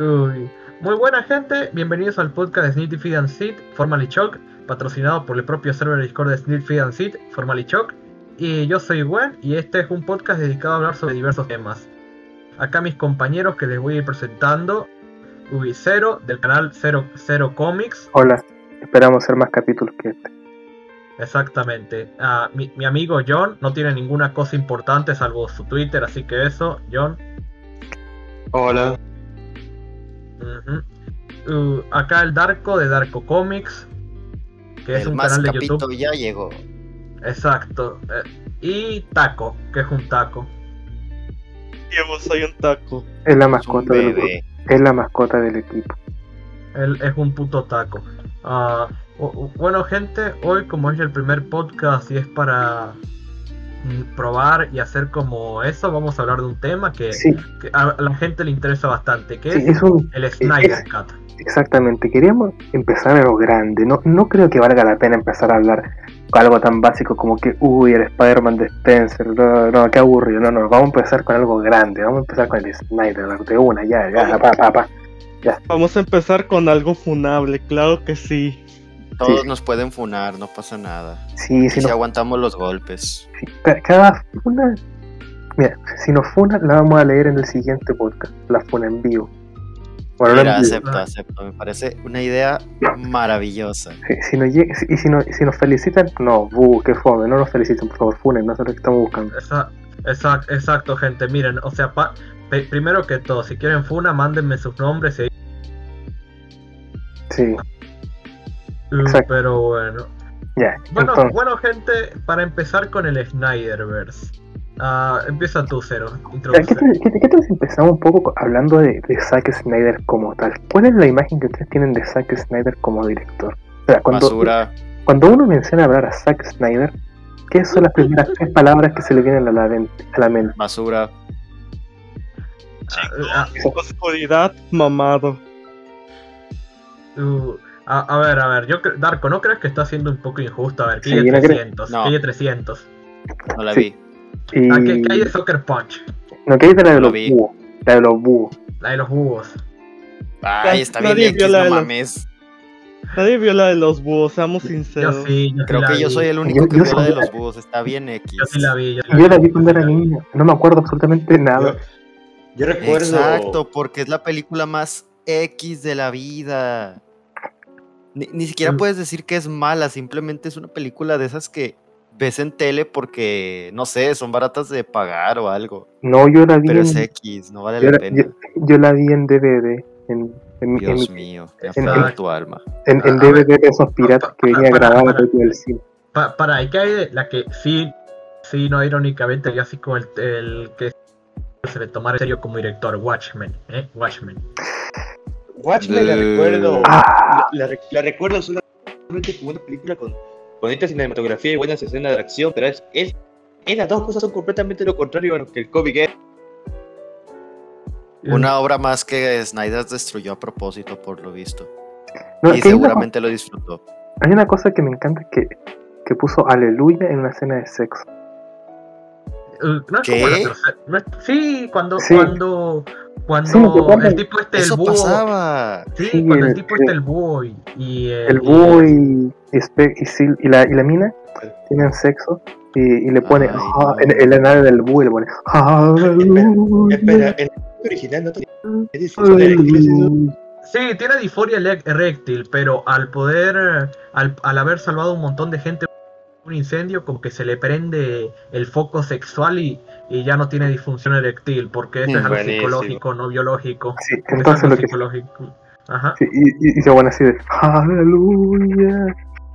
Uy. Muy buena gente, bienvenidos al podcast de Snitty Feed and Seed, Formally Choc, patrocinado por el propio server de Discord de Snitty Feed and Seed, Formally Choc. Y yo soy Gwen y este es un podcast dedicado a hablar sobre diversos temas. Acá mis compañeros que les voy a ir presentando, Ubi Cero, del canal Cero, Cero Comics. Hola, esperamos hacer más capítulos que este. Exactamente. Ah, mi, mi amigo John no tiene ninguna cosa importante salvo su Twitter, así que eso, John. Hola. Uh, acá el Darko de Darko Comics, que es un más canal de capito YouTube. ya llegó. Exacto. eh, y Taco, que es un taco. Yo soy un taco. Es la mascota del es la mascota del equipo. Él es un puto taco. Ah, bueno, gente, hoy como es el primer podcast y es para probar y hacer como eso, vamos a hablar de un tema que, Sí, que a la gente le interesa bastante, que sí, es es un el Snyder es- Cut. exactamente. Queríamos empezar a lo grande. No, no creo que valga la pena empezar a hablar algo tan básico como que uy el Spider-Man de Spencer. No, no, qué aburrido. No, no, vamos a empezar con algo grande. Vamos a empezar con el Snyder de una, ya, ya, pa, pa, pa. Vamos a empezar con algo funable, claro que sí. Todos Sí. nos pueden funar, no pasa nada. Sí, Si si aguantamos los golpes. Ca- Cada funa, mira, si nos funa, la vamos a leer en el siguiente podcast, la funa en vivo. Bueno, no Mira, acepto, acepto. Me parece una idea maravillosa. Si, si nos llega- y si, nos, si nos felicitan, no, bu, qué fome, no nos feliciten, por favor, funen, no sé lo que estamos buscando. Exacto, gente. Miren, o sea, pa- pe- primero que todo, si quieren Funa, mándenme sus nombres. y- Sí, Exacto. pero bueno. Bueno, Entonces, bueno, gente, para empezar con el Snyderverse. Ah, empieza tú, Cero. ¿qué, tal, qué- qué tal si empezamos un poco co- hablando de, de Zack Snyder como tal? ¿Cuál es la imagen que ustedes tienen de Zack Snyder como director? O sea, cuando, Basura. cuando uno menciona hablar a Zack Snyder, ¿qué son las primeras tres palabras que se le vienen a la, a la mente? Basura. Ah, Oscuridad, mamado. uh, a, a ver, a ver, yo Darko, ¿no crees que está siendo un poco injusto? A ver, que Sí, hay no creo- 300, No. que hay 300. No la Sí. vi. Y... Ah, ¿qué, qué hay de Soccer Punch? No, ¿qué dice la de Lo los vi. búhos? La de los búhos. La de los búhos. Ay, está bien Nadie X, vio la no de los- mames. Nadie vio la de los búhos, seamos Yo sinceros. sí, yo sí Creo la que yo soy el único Yo- que yo vio la de los búhos. Está bien X. Yo sí la vi. Yo, sí Yo la vi yo cuando sí era la niño. No me acuerdo absolutamente nada. Yo recuerdo. Exacto, porque es la película más X de la vida. Ni, ni siquiera Mm. puedes decir que es mala, simplemente es una película de esas que ves en tele porque, no sé, son baratas de pagar o algo. No, yo la vi Pero en, es X, no vale yo la la, pena. yo- yo la vi en DVD. En, en, en, Dios mi- mío, te en- afecta tu alma. en- en A- a ver. DVD de esos piratas que venía grabado desde el cine. Pa- para, ¿y qué hay de la que sí, sí, no irónicamente, yo así como el, el que se le tomara en serio como director, Watchmen, ¿eh? Watchmen. Watchmen la Eh. recuerdo. Ah. La, la- la recuerdo solamente como una película con bonita cinematografía y buenas escenas de acción, pero es, es, es las dos cosas son completamente lo contrario a lo que el cómic es. Una obra más que Snyder destruyó a propósito, por lo visto. No, y una, seguramente lo disfrutó. hay una cosa que me encanta que, que puso Aleluya en una escena de sexo. No es ¿Qué? como la tercera- no es- sí, cuando, Sí. cuando, cuando Sí, que cuando- el tipo este, el búho, pasaba. sí, Sí, cuando el el- tipo este, el búho y, y el, El búho y, y, Spe- y, Sil- y la, y la mina tienen sexo y, y le pone Ay, ah, en, en la nave del búho y le pone Aleluya. Espera, el original no. Aleluya. Sí, tiene disforia eréctil, pero al poder, al, al haber salvado un montón de gente un incendio, como que se le prende el foco sexual y, y ya no tiene disfunción eréctil, porque eso es algo Buenísimo. psicológico, no biológico. Sí, Es entonces lo que psicológico. Ajá. sí, y, y, se pone así de Aleluya.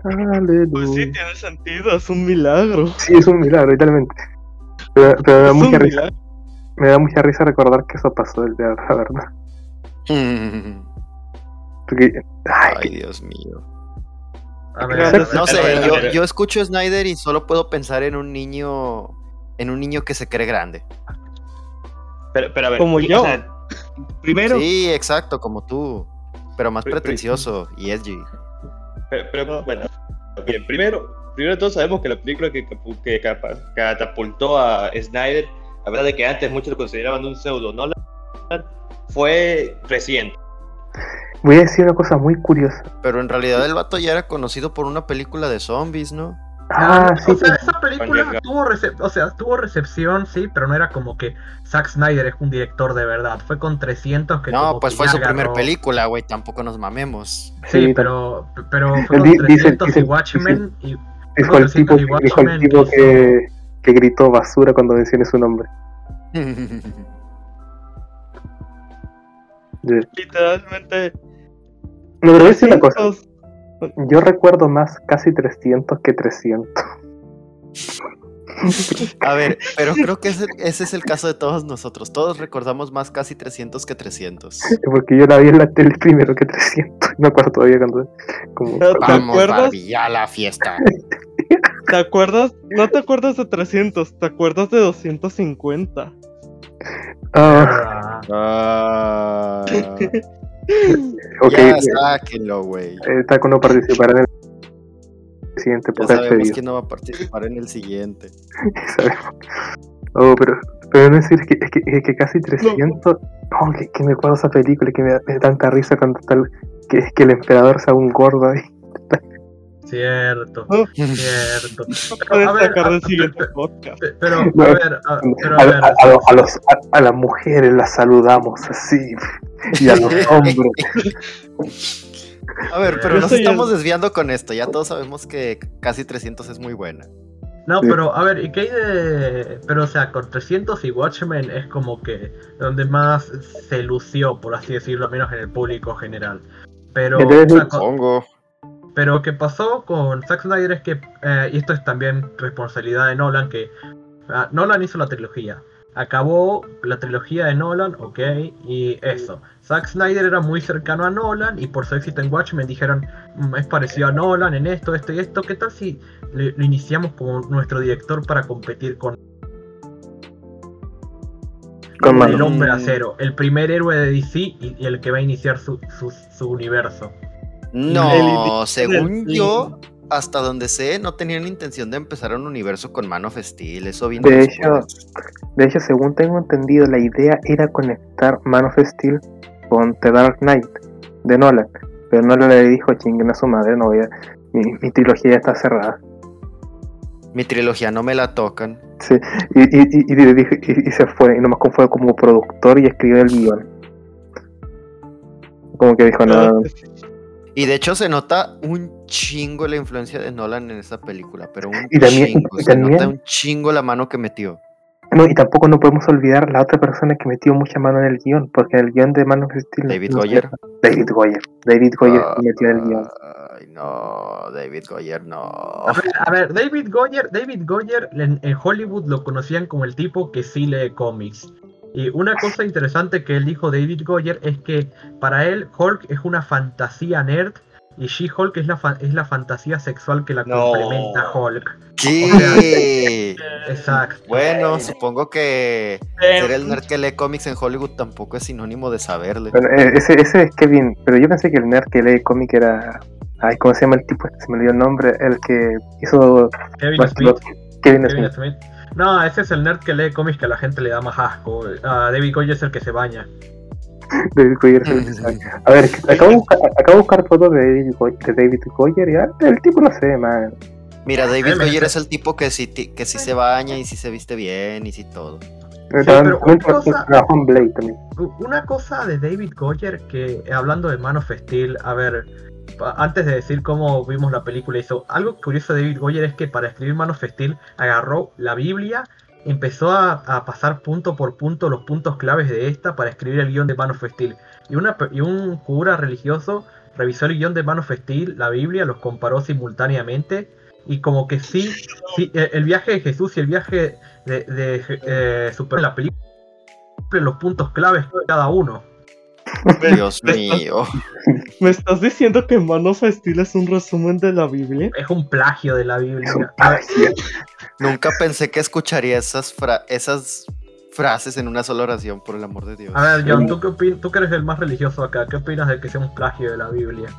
Aleluya. Pues sí, tiene sentido, es un milagro. Sí, es un milagro, literalmente. Pero, pero me, da mucha risa, milagro. me da mucha risa recordar que eso pasó el día, la verdad. Porque, ay, Ay, Dios mío. A ver, a No a sé, a yo, escucho a Snyder y solo puedo pensar en un niño. En un niño que se cree grande. Pero, pero a ver, Como o yo. sea, primero, Sí, exacto, como tú. Pero más pretencioso y edgy. pero, pero, bueno, bien, primero, primero todos sabemos que la película que, catapultó a Snyder, la verdad es que antes muchos lo consideraban un pseudo Nolan, fue reciente. Voy a decir una cosa muy curiosa. Pero en realidad el vato ya era conocido por una película de zombies, ¿no? Ah, sí, o sea, sí. esa película tuvo, recep- o sea, tuvo recepción, sí, pero no era como que Zack Snyder es un director de verdad. Fue con 300 que No, como pues que fue ya su primer agarró- película, güey, tampoco nos mamemos. Sí, Sí, pero, pero fue con Di- dice- 300 dice- y Watchmen y Dijo el 300 tipo, y dijo el tipo hizo- que, que gritó basura cuando mencioné su nombre. Literalmente. No, pero voy a decir una cosa. 300. Yo recuerdo más casi 300 que 300. A ver, pero creo que ese, ese es el caso de todos nosotros. Todos recordamos más casi 300 que 300. Porque yo la vi en la tele primero que 300. Me acuerdo todavía cuando. Como, ¿Te Vamos, acuerdas? Barbie, a la fiesta. ¿Te acuerdas? No te acuerdas de 300, te acuerdas de 250. Ah, Ah, Ah, ok. Ya sáquenlo, güey. eh, Está con no participar en el siguiente Ya podcast sabemos quién no va a participar en el siguiente. Oh, pero, pero no decir que, es que, es que casi 300. No, que, que me acuerdo esa película que me da, me da tanta risa cuando está el- que, que el emperador sea un gordo ahí. Cierto, cierto. A ver, a- siguiente podcast. Pero, a ver, a, pero A, ver, a- a lo- a los, a, a las mujeres las saludamos así. Y a los hombres. A ver, pero Yo nos estamos el- desviando con esto. Ya todos sabemos que casi 300 es muy buena. No, Sí. pero a ver, ¿y qué hay de...? Pero o sea, con 300 y Watchmen es como que donde más se lució, por así decirlo, al menos en el público general. Pero, o sea, con- Pongo. Pero lo que pasó con Zack Snyder es que, eh, y esto es también responsabilidad de Nolan, que ah, Nolan hizo la trilogía. Acabó la trilogía de Nolan, ok, y eso. Zack Snyder era muy cercano a Nolan y por su éxito en Watchmen dijeron, "Mm, es parecido a Nolan en esto, esto y esto, ¿qué tal si lo iniciamos como nuestro director para competir con Con el hombre acero, el primer héroe de DC y, y el que va a iniciar su, su, su universo? No, según yo, hasta donde sé, no tenían intención de empezar un universo con Man of Steel. Eso vino De hecho, De hecho, según tengo entendido, la idea era conectar Man of Steel con The Dark Knight de Nolan. Pero Nolan le dijo, chinguen a su madre, no voy a... Mi, mi trilogía ya está cerrada. Mi trilogía no me la tocan. Sí, y, y, y, y, dijo- y- y se fue, y nomás fue como productor y escribió el guion. Como que dijo, no, Y de hecho se nota un chingo la influencia de Nolan en esa película, pero un Y también- chingo. y Se también- nota un chingo la mano que metió. no, y tampoco no podemos olvidar la otra persona que metió mucha mano en el guion, porque en el guion de Man of Steel... David no- Goyer. David Goyer. David Goyer metió en el guion. Ay, no, David Goyer, no. A ver, a ver, David Goyer, David Goyer en, en Hollywood lo conocían como el tipo que sí lee cómics. Y una cosa interesante que él dijo David Goyer es que para él Hulk es una fantasía nerd y She-Hulk es la, fa- es la fantasía sexual que la No. complementa a Hulk. ¿Qué? Exacto. Bueno, supongo que ser el nerd que lee cómics en Hollywood tampoco es sinónimo de saberle. Bueno, eh, ese, ese es Kevin, pero yo pensé que el nerd que lee cómic era. Ay, ¿cómo se llama el tipo? Se me olvidó el nombre. El que hizo. Kevin Smith. Kevin Kevin Smith. No, ese es el nerd que lee cómics que a la gente le da más asco. Ah, David Goyer es el que se baña. David Goyer es el que sabe. A ver, es que acabo de buscar, acabo de buscar fotos de David, Goyer, de David Goyer y el tipo no sé, man. Mira, David Goyer es el tipo que sí, que sí se baña y sí se viste bien y sí todo. También, pero una cosa- trabajó en Blade también. Una cosa de David Goyer que hablando de Man of Steel, a ver, antes de decir cómo vimos la película hizo, algo curioso de David Goyer es que para escribir Man of Steel agarró la Biblia, empezó a, pasar punto por punto los puntos claves de esta para escribir el guion de Man of Steel. Y, y un cura religioso revisó el guion de Man of Steel, la Biblia, los comparó simultáneamente y como que sí, sí el viaje de Jesús y el viaje de, de eh, Superman, la película los puntos claves de cada uno. Dios mío. ¿Me estás diciendo que Man of Steel es un resumen de la Biblia? Es un plagio de la Biblia. Nunca pensé que escucharía esas, fra- esas frases en una sola oración, por el amor de Dios. a ver, John, ¿tú, qué opin- tú que eres el más religioso acá, ¿qué opinas de que sea un plagio de la Biblia?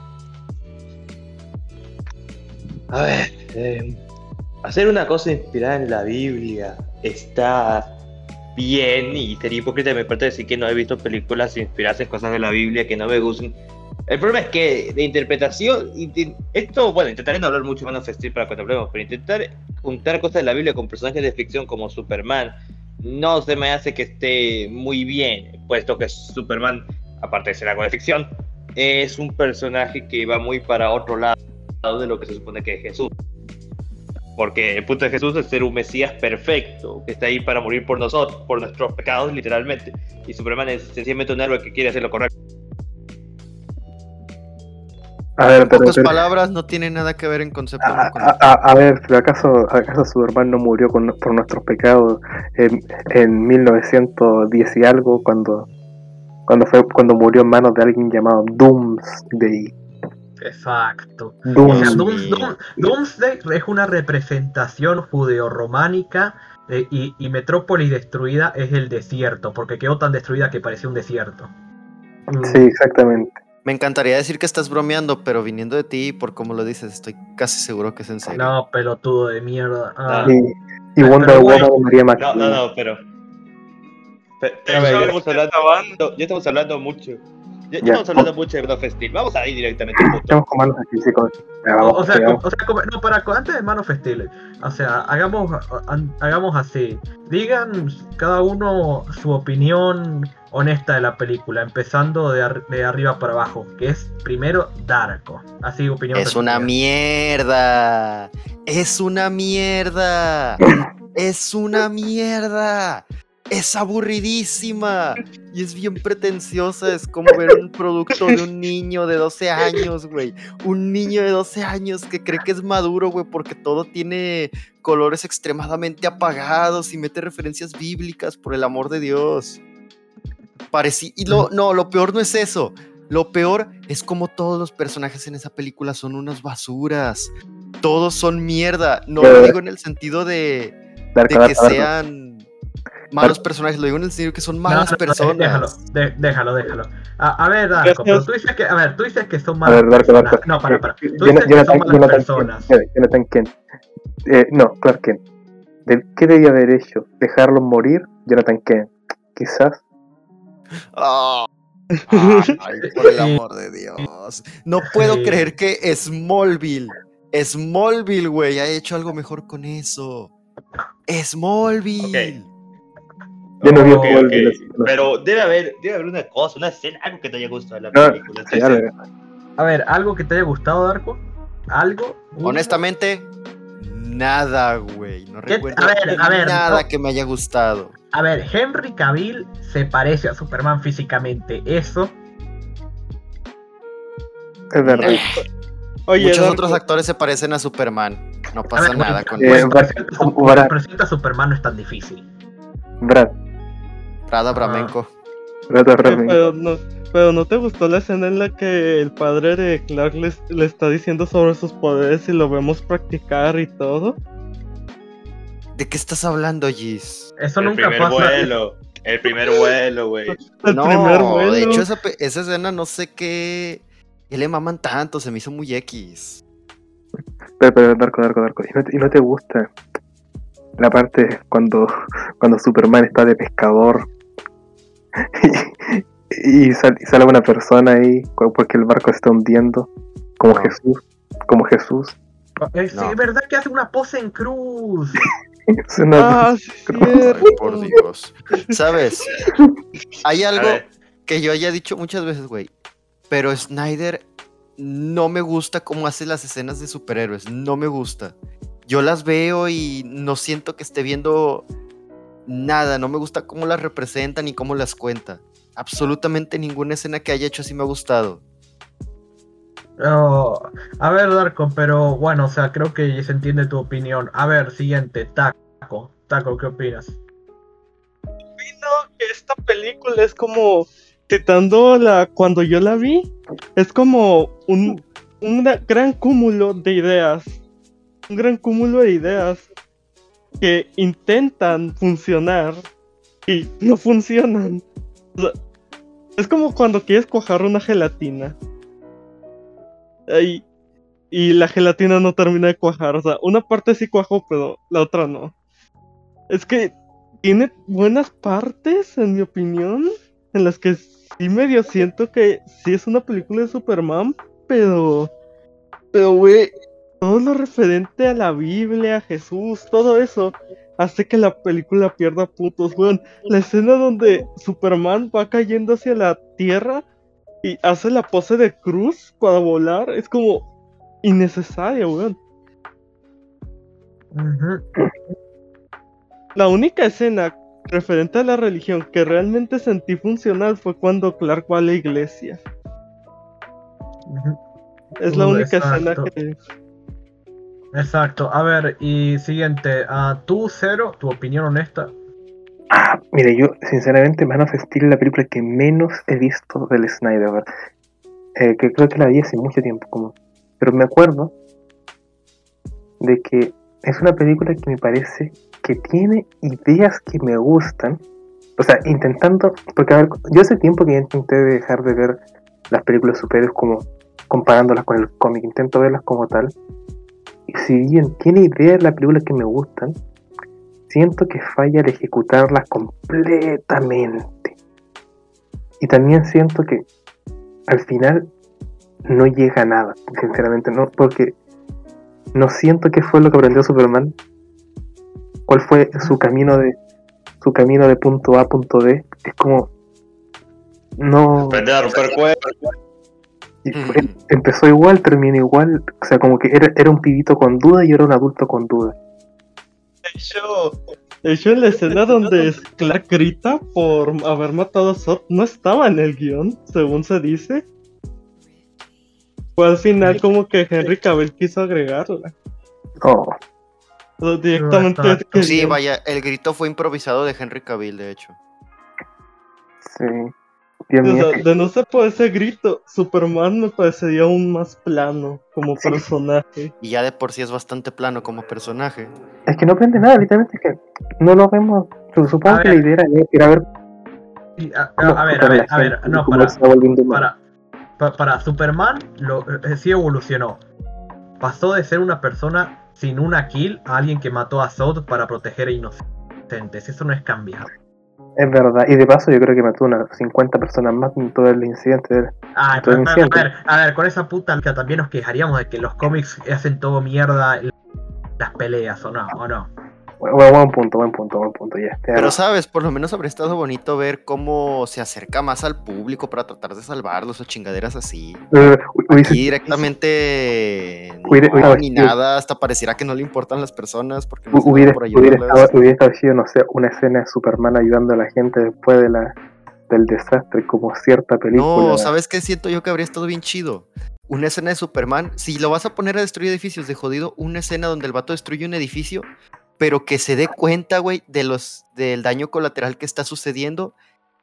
A ver, eh, hacer una cosa inspirada en la Biblia está bien y sería hipócrita de mi parte decir que no he visto películas inspiradas en cosas de la Biblia que no me gusten. El problema es que de interpretación, esto, bueno, intentaré no hablar mucho de Steel para cuando hablemos, pero intentar juntar cosas de la Biblia con personajes de ficción como Superman no se me hace que esté muy bien, puesto que Superman, aparte de ser algo de ficción, es un personaje que va muy para otro lado de lo que se supone que es Jesús. Porque el punto de Jesús es ser un Mesías perfecto, que está ahí para morir por nosotros, por nuestros pecados, literalmente. Y Superman es sencillamente un héroe que quiere hacer lo correcto. A ver, pero, pocas pero- palabras, no tiene nada que ver en concepto a, con a- a- a ver, acaso, acaso Superman no murió con- por nuestros pecados en, en 1910 y algo cuando cuando fue cuando murió en manos de alguien llamado Doomsday. Exacto. O sea, Doomsday. Dooms- Doom- Doomsday es una representación judeo-románica eh, y, y Metrópolis destruida es el desierto, porque quedó tan destruida que parecía un desierto. Mm, Sí, exactamente. Me encantaría decir que estás bromeando, pero viniendo de ti, por cómo lo dices, estoy casi seguro que es en serio. No, pelotudo de mierda. Ah, No. Y, y Wonder Woman de María No, no, no, pero. Pero, pero Pero ya estamos hablando, ya estamos hablando mucho. Ya, ya estamos hablando mucho de of Steel. Vamos a ir directamente al punto. Estamos con manos aquí, chicos. O, vamos, o sea, sigamos. co- o sea, como- no, para, antes de Man of Steel, o sea, hagamos, ha- hagamos así. Digan cada uno su opinión honesta de la película, empezando de, ar- de arriba para abajo, que es primero Darko. Así, opinión Es una mierda. Es una mierda. Es una mierda. Es aburridísima. Y es bien pretenciosa. Es como ver un producto de un niño de 12 años, güey. Un niño de 12 años que cree que es maduro, güey, porque todo tiene colores extremadamente apagados y mete referencias bíblicas, por el amor de Dios. Pareci y lo, no, lo peor no es eso. Lo peor es como todos los personajes en esa película son unas basuras. Todos son mierda. No lo digo en el sentido de, que sean malos personajes, lo digo en el sentido que son No, malas no, no, personas. Déjalo, de- déjalo, déjalo. A, a ver, Darko, pero tú dices que, a ver, tú dices que son A malas ver, Darko, personas. Darko. No, para, Eh, para. Tú Jonathan- dices que son Jonathan- malas Jonathan personas. Kent. Jonathan Kent. Eh, no, Clark Kent. ¿De ¿Qué debía haber hecho? ¿Dejarlos morir? Jonathan Kent. Quizás. Ah. Ay, por el amor de Dios. No puedo Sí. creer que Smallville, Smallville, güey, ha hecho algo mejor con eso. Smallville. Yo no vi Oh. Pero debe haber, debe haber una cosa, una escena, algo que te haya gustado de la No, película. a ver, ¿algo que te haya gustado, Darko? ¿Algo? Honestamente, nada, güey. No ¿Qué? recuerdo A ver, a ver, nada no. que me haya gustado. A ver, Henry Cavill se parece a Superman físicamente. Eso. es verdad. Oye, Muchos Darko, otros actores se parecen a Superman. No pasa ver, nada con Eh, pues, eso. Presenta a Superman no es tan difícil. Brad. Prada Bramenco. Eh, Brad- pero, no, pero no te gustó la escena en la que el padre de Clark le, le está diciendo sobre sus poderes y lo vemos practicar y todo. ¿De qué estás hablando, Gis? Eso el nunca primer pasa. vuelo. El primer vuelo, güey. El no, primer vuelo. de hecho esa, esa escena no sé qué... ¿Qué le maman tanto? Se me hizo muy X. Pero, pero, Darko, Darko, Darko. ¿Y no, te, y no te gusta la parte cuando, cuando Superman está de pescador y, y sal- y sale una persona ahí porque el barco se está hundiendo? Como No. Jesús. Como Jesús. Eh, No. es verdad que hace una pose en cruz. Es una- Ah, Ay, cierto. por Dios. ¿Sabes? Hay algo que yo haya dicho muchas veces, güey. Pero Snyder no me gusta cómo hace las escenas de superhéroes. No me gusta. Yo las veo y no siento que esté viendo nada. No me gusta cómo las representa ni cómo las cuenta. Absolutamente ninguna escena que haya hecho así me ha gustado. Oh, a ver, Darko, pero bueno, o sea, creo que se entiende tu opinión. A ver, siguiente, Taco. Taco, ¿qué opinas? opino que esta película es como citando la cuando yo la vi es como un, un gran cúmulo de ideas un gran cúmulo de ideas que intentan funcionar y no funcionan. O sea, es como cuando quieres cuajar una gelatina. Y, y la gelatina no termina de cuajar. O sea una parte sí cuajó pero la otra no. Es que tiene buenas partes, en mi opinión, en las que sí medio siento que sí es una película de Superman, pero, pero, güey, todo lo referente a la Biblia, a Jesús, todo eso, hace que la película pierda puntos, weón. La escena donde Superman va cayendo hacia la Tierra y hace la pose de cruz para volar, es como innecesaria, weón. La única escena referente a la religión que realmente sentí funcional fue cuando Clark va a la iglesia. Es la única escena que... Exacto. A ver, y siguiente. ah, tú, Cero, tu opinión honesta. Ah, mire, yo sinceramente Man of Steel la película que menos he visto del Snyder, eh, que creo que la vi hace mucho tiempo, como, pero me acuerdo de que es una película que me parece que tiene ideas que me gustan, o sea, intentando, porque a ver, yo hace tiempo que intenté dejar de ver las películas superiores como comparándolas con el cómic, intento verlas como tal, si bien tiene ideas la película que me gustan, siento que falla al ejecutarlas completamente. Y también siento que al final no llega a nada, sinceramente, no, porque no siento que fue lo que aprendió Superman. ¿Cuál fue su camino de su camino de punto A a punto B? Es como no Aprender. Y empezó igual, terminó igual, o sea, como que era, era un pibito con duda y era un adulto con duda. De hecho, de hecho, en la escena donde Clark grita por haber matado a Zod no estaba en el guion, según se dice. Fue al final como que Henry Cavill quiso agregarla. No, O sea, directamente. Sí, vaya, el grito fue improvisado de Henry Cavill, de hecho. sí. Dios O de no ser por ese grito, Superman me parecería aún más plano como Sí. personaje. Y ya de por sí es bastante plano como personaje. Es que no aprende nada, literalmente es que no lo vemos. Su- Supongo A que ver. la idea era, ver a, a- a ver, a ver, a ver, no, para, Superman lo, eh, sí evolucionó. Pasó de ser una persona sin una kill a alguien que mató a Zod para proteger a inocentes. Eso no es cambiar. Es verdad, y de paso yo creo que mató unas 50 personas más en todo el incidente. Ah, Todo pero- pero- a incidente. ver, a ver, con esa puta también nos quejaríamos de que los cómics hacen todo mierda las peleas, ¿o no? ¿O no? Bueno, buen punto, buen punto, buen punto, ya. ya. Pero sabes, por lo menos habría estado bonito ver cómo se acerca más al público para tratar de salvarlos o chingaderas así. Aquí directamente no, ni nada, hasta pareciera que no le importan las personas porque no hubiera, por hubiera, estado, hubiera estado chido, no sé, una escena de Superman ayudando a la gente después de la, del desastre, como cierta película. No, ¿sabes qué siento yo que habría estado bien chido? Una escena de Superman, si lo vas a poner a destruir edificios de jodido, una escena donde el vato destruye un edificio, pero que se dé cuenta, güey, de los, del daño colateral que está sucediendo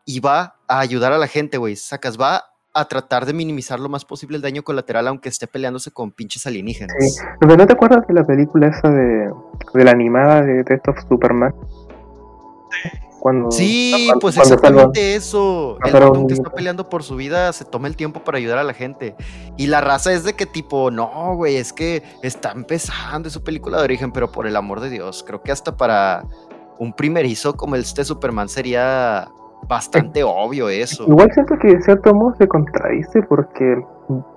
y va a ayudar a la gente, güey. Sacas, va a tratar de minimizar lo más posible el daño colateral, aunque esté peleándose con pinches alienígenas. Sí. Pero ¿no te acuerdas de la película esa de, de la animada de Test of Superman? Cuando, Sí, cuando- pues cuando exactamente eso. El Pero- vato, aunque está peleando por su vida, se toma el tiempo para ayudar a la gente. Y la raza es de que tipo, no, güey, es que está empezando, es su película de origen, pero por el amor de Dios, creo que hasta para un primerizo como este Superman sería bastante obvio eso. Igual siento que de cierto modo se contradice porque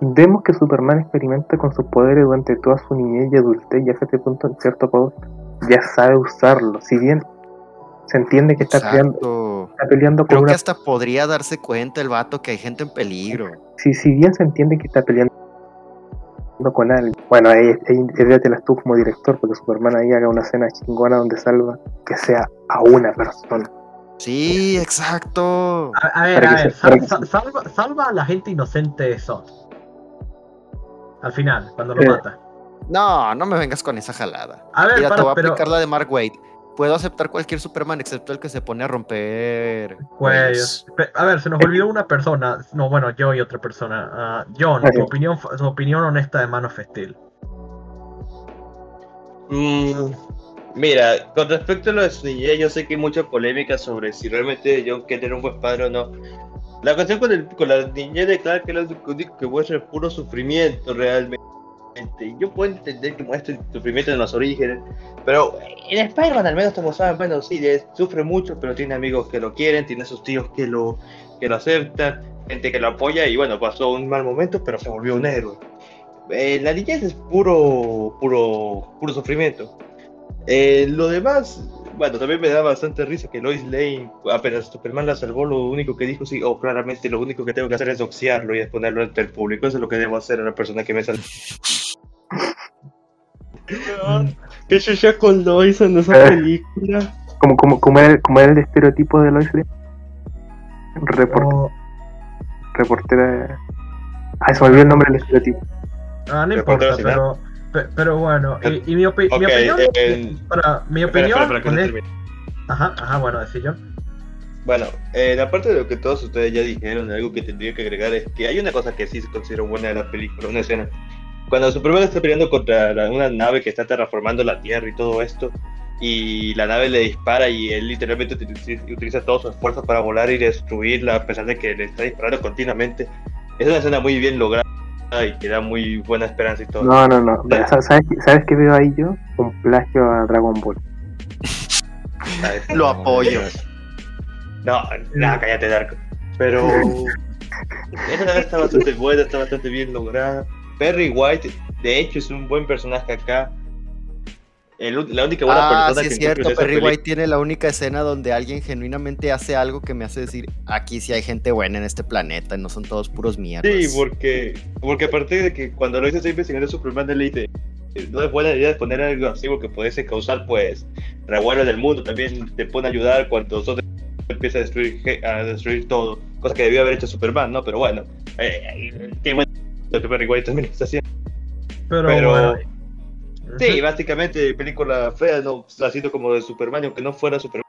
vemos que Superman experimenta con sus poderes durante toda su niñez y adultez y a este punto en cierto modo ya sabe usarlo. Si bien se entiende que está peleando, está peleando con Creo que hasta podría darse cuenta el vato que hay gente en peligro. Si, si bien se entiende que está peleando con alguien. Bueno, ahí, ahí las tú como director porque Superman ahí haga una escena chingona donde salva que sea a una persona. Sí, exacto. A, a ver, a ver, se- para sal- que sal- salva, salva a la gente inocente de Zod. Al final, cuando lo Eh, mata. No, no me vengas con esa jalada. A ver, Mira, para, te voy a pero, aplicar la de Mark Wade. Puedo aceptar cualquier Superman excepto el que se pone a romper cuellos. Pe- A ver, se nos olvidó una persona. No, bueno, yo y otra persona. Ah, John, tu sí. opinión, tu opinión honesta de Man of Steel. Mm, mira, con respecto a lo de su niñez, yo sé que hay mucha polémica sobre si realmente John Kent era un buen padre o no. La cuestión con, el, con la niñez de Clark que lo único que muestra es puro sufrimiento realmente. Yo puedo entender que muestra el sufrimiento en los orígenes, pero en Spider-Man al menos te mostraban, bueno, sí, sufre mucho, pero tiene amigos que lo quieren, tiene sus tíos que lo, que lo aceptan, gente que lo apoya y bueno, pasó un mal momento, pero se volvió un héroe. Eh, la niñez es puro, puro, puro sufrimiento. Eh, lo demás, bueno, también me da bastante risa que Lois Lane, apenas Superman la salvó, lo único que dijo, sí, oh, claramente lo único que tengo que hacer es doxiarlo y exponerlo ante el público. Eso es lo que debo hacer a la persona que me salvó. ¿Qué chucha con Lois en esa película? Como, como, como, era, como era el estereotipo de Lois Lane. Report, Reportera. Ah, se me olvidó el nombre del estereotipo. Ah, no importa, pero, pero bueno, y, mi, opinión, para, mi opinión, ajá, ajá, bueno, decir yo. Bueno, eh, aparte de lo que todos ustedes ya dijeron, algo que tendría que agregar es que hay una cosa que sí se considera buena de la película, una escena. Cuando Superman está peleando contra una nave que está terraformando la Tierra y todo esto, y la nave le dispara y él literalmente utiliza todo su esfuerzo para volar y destruirla a pesar de que le está disparando continuamente. Es una escena muy bien lograda y que da muy buena esperanza y todo. No, no, no. ¿Sabes, ¿Sabes qué veo ahí yo? Un plagio a Dragon Ball. Lo apoyo. No, nada, cállate, Darko. Pero. Esa está bastante buena, está bastante bien lograda. Perry White, de hecho, es un buen personaje acá la única buena ah, sí es cierto, Perry White tiene la única escena donde alguien genuinamente hace algo que me hace decir, aquí sí hay gente buena en este planeta, no son todos puros mierdas. Sí, porque, porque aparte de que cuando lo dices investigando Superman, le dice, no es buena idea poner algo así porque puede causar pues revuelo en el mundo, también te pone a ayudar cuando Zod empieza a destruir, a destruir todo, cosa que debió haber hecho Superman, ¿no? Pero bueno, eh, bueno Perry White también está haciendo. Pero Sí, básicamente película fea, no haciendo como de Superman, aunque no fuera Superman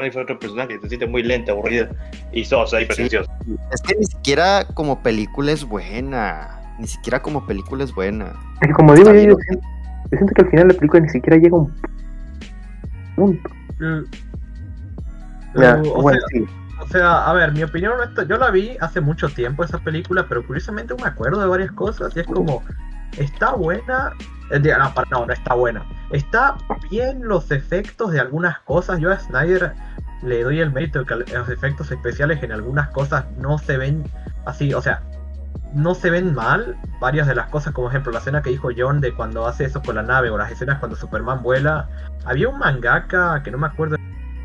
y fuera otro personaje, se siente muy lenta, aburrida y sosa y pretenciosa. Es que ni siquiera como película es buena, ni siquiera como película es buena. Es que como digo, yo, siento, que al final la película ni siquiera llega a un punto. Mm. O, sea, a ver, mi opinión, yo la vi hace mucho tiempo esa película, pero curiosamente me acuerdo de varias cosas y es como, está buena, eh, no, no, no está buena. Está bien los efectos de algunas cosas. Yo a Snyder le doy el mérito de que los efectos especiales en algunas cosas no se ven así, o sea, no se ven mal. Varias de las cosas, como ejemplo la escena que dijo John de cuando hace eso con la nave o las escenas cuando Superman vuela. Había un mangaka que no me acuerdo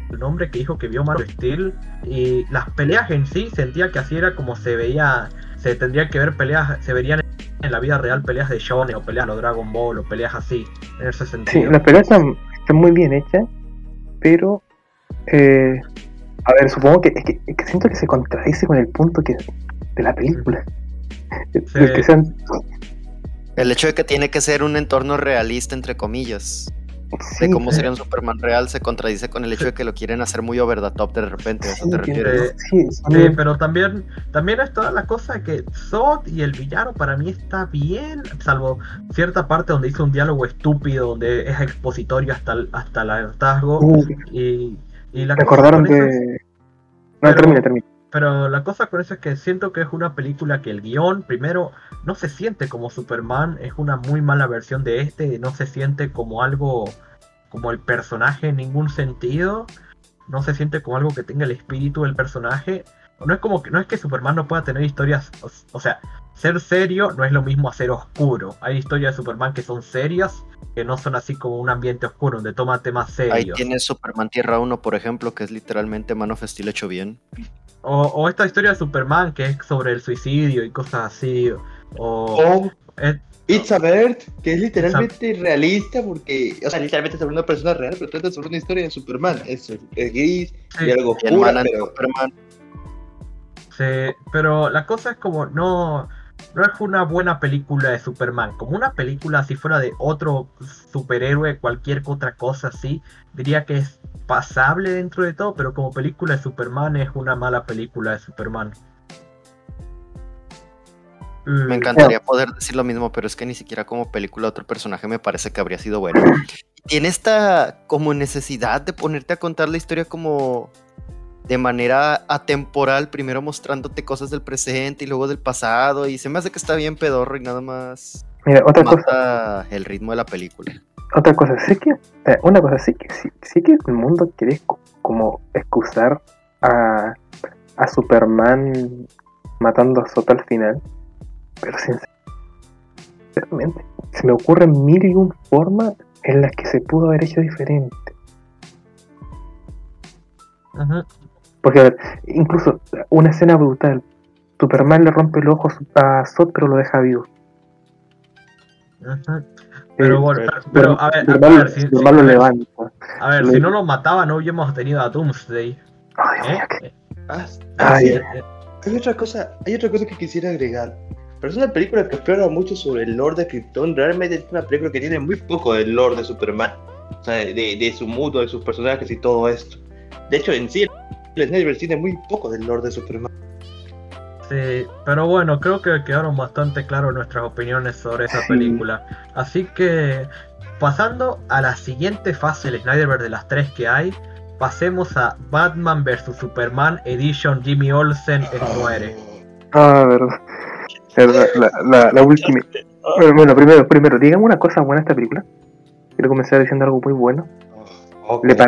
el nombre que dijo que vio Man Steel y las peleas en sí sentía que así era como se veía, se tendría que ver peleas, se verían en la vida real peleas de Shonen o peleas de Dragon Ball o peleas así, en ese sentido. Sí, las peleas están, muy bien hechas, pero eh, a ver, supongo que, es que, siento que se contradice con el punto que de la película. El hecho de que tiene que ser un entorno realista, entre comillas de cómo sería un Superman real se contradice con el hecho de que lo quieren hacer muy over the top de repente. Sí, Sí, pero también, también es toda la cosa que Zod y el villano para mí está bien, salvo cierta parte donde hizo un diálogo estúpido, donde es expositorio hasta el, hasta el hartazgo. y, y la Recordaron que. No, termina, termina. Pero la cosa con eso es que siento que es una película que el guion, primero, no se siente como Superman, es una muy mala versión de este, no se siente como algo, como el personaje en ningún sentido, no se siente como algo que tenga el espíritu del personaje. No es como que, no es que Superman no pueda tener historias, o, sea, ser serio no es lo mismo a ser oscuro. Hay historias de Superman que son serias, que no son así como un ambiente oscuro, donde toma temas serios. Ahí tienes Superman Tierra 1, por ejemplo, que es literalmente Man of Steel hecho bien. O, esta historia de Superman que es sobre el suicidio y cosas así. O, It's a Bird, que es literalmente realista porque, o sea, literalmente sobre una persona real, pero trata sobre una historia de Superman. Es, es gris y algo oscuro, pero... Superman. Sí, pero la cosa es como no no es una buena película de Superman. Como una película si fuera de otro superhéroe, cualquier otra cosa así, diría que es pasable dentro de todo, pero como película de Superman es una mala película de Superman. Me mm, encantaría poder decir lo mismo, pero es que ni siquiera como película otro personaje me parece que habría sido bueno. Tiene esta como necesidad de ponerte a contar la historia como de manera atemporal, primero mostrándote cosas del presente y luego del pasado, y se me hace que está bien pedorro y nada más. Mira, otra cosa, mata el ritmo de la película. otra cosa, sé que, eh, una cosa, sí que, sí, sí que el mundo quiere co- como excusar a, a Superman matando a Sota al final, pero sinceramente, se me ocurren mil y un formas en las que se pudo haber hecho diferente. Ujú. Porque, a ver, incluso una escena brutal. Superman le rompe el ojo a Zod, pero lo deja vivo. Ujú. Pero Eh, bueno, pero- pero, a ver, a Superman, ver, si, si- Superman lo levanta. a ver, si no lo mataba no hubiéramos tenido a Doomsday. Ay, ¿eh? Qué- Ah, Ay, sí, Eh, Hay otra cosa, hay otra cosa que quisiera agregar. Pero es una película que explora mucho sobre el Lord de Krypton. Realmente es una película que tiene muy poco del Lord de Superman. O sea, de, de su mundo, de sus personajes y todo esto. De hecho, en sí, el tiene muy poco del Lord de Superman. Sí, pero bueno, creo que quedaron bastante claras nuestras opiniones sobre esa película. Así que, pasando a la siguiente fase del Snyderverse de las tres que hay, pasemos a Batman vs Superman Edition Jimmy Olsen el muere. Ah, verdad. Verdad, La, la, la última. Bueno, primero, primero, dígame una cosa buena de esta película. Quiero comenzar diciendo algo muy bueno. Ok, Le pa-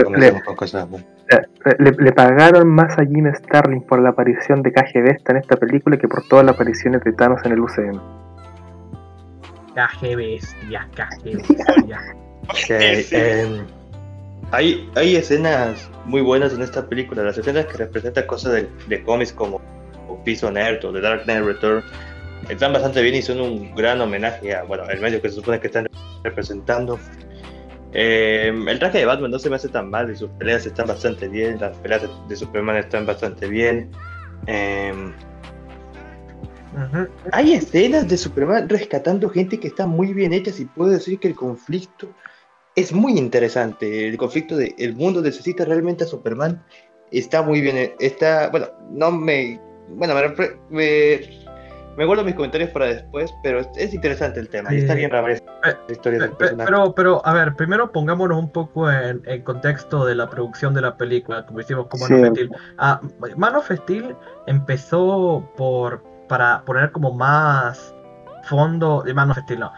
Le, le pagaron más a Jim Starlin por la aparición de KG Vesta en esta película que por todas las apariciones de Thanos en el UCM. Caje bestia, caje bestia. Ok, em, hay, hay escenas muy buenas en esta película. Las escenas que representan cosas de, de cómics como Peace on Earth o The Dark Knight Return están bastante bien y son un gran homenaje a bueno, el medio que se supone que están representando. Em, el traje de Batman no se me hace tan mal y sus peleas están bastante bien. Las peleas de, de Superman están bastante bien. Ujú. hay escenas de Superman rescatando gente que están muy bien hechas y puedo decir que el conflicto es muy interesante. El conflicto de el mundo necesita realmente a Superman está muy bien. Está, bueno, no me. Bueno, me, me, me guardo mis comentarios para después, pero es, es interesante el tema y está bien la Eh, historia del pe- personaje. Pero, pero, a ver, primero pongámonos un poco en, en contexto de la producción de la película, como hicimos con Man of Sí. Steel. Ah, Man of Steel empezó por para poner como más fondo de Man of Steel, no,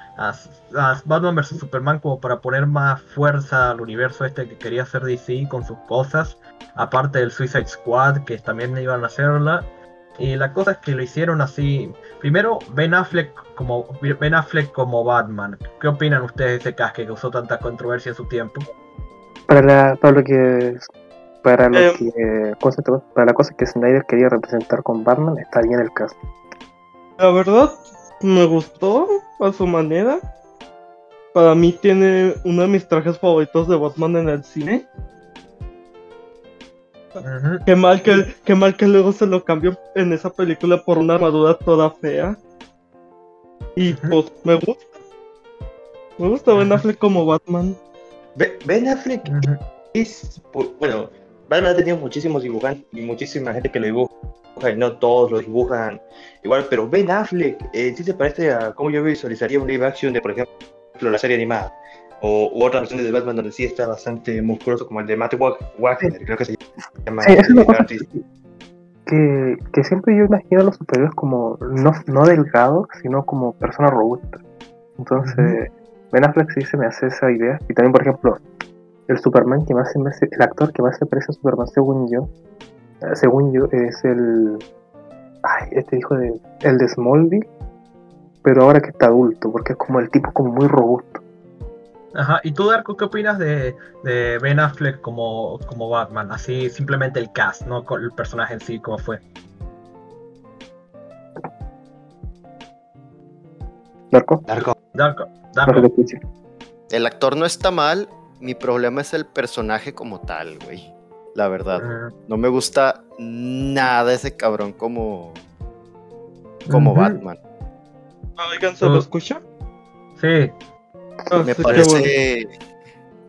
Batman vs Superman como para poner más fuerza al universo este que quería hacer DC con sus cosas, aparte del Suicide Squad que también iban a hacerla. Y la cosa es que lo hicieron así. Primero, Ben Affleck como Ben Affleck como Batman. ¿Qué opinan ustedes de ese casque que causó tanta controversia en su tiempo? Para, la, para lo que. Para lo Em. que. cosa- para la cosa que Snyder quería representar con Batman, está bien el caso. La verdad, me gustó a su manera. Para mí tiene uno de mis trajes favoritos de Batman en el cine. Qué mal que, qué mal que luego se lo cambió en esa película por una armadura toda fea. Y pues me gusta. Me gusta Ben. Affleck como Batman. Be- Ben Affleck es, pu- bueno, Batman ha tenido muchísimos dibujantes y muchísima gente que lo dibuja y no todos lo dibujan igual, pero Ben Affleck eh, sí se parece a cómo yo visualizaría un live action de, por ejemplo, la serie animada o u otras versiones de Batman donde sí está bastante musculoso como el de Matt Wag- Wagner, creo que se llama. Sí, es que, que siempre yo imagino a los superhéroes como no, no delgados, sino como personas robustas. Entonces, Ben Affleck sí se me hace esa idea. Y también, por ejemplo, el Superman que más se me hace, el actor que más se parece a Superman, según yo, eh, según yo, es el. Ay, este hijo de. El de Smallville, pero ahora que está adulto, porque es como el tipo como muy robusto. Ajá. ¿Y tú, Darko, qué opinas de, de Ben Affleck como, como Batman? Así simplemente el cast, no con el personaje en sí, como fue. Darko, Darko. Darko, Darko. El actor no está mal, mi problema es el personaje como tal, güey. La verdad. No me gusta nada ese cabrón como. como Ujú. Batman. Oigan, ¿se lo escucha? Sí, Ah, Me parece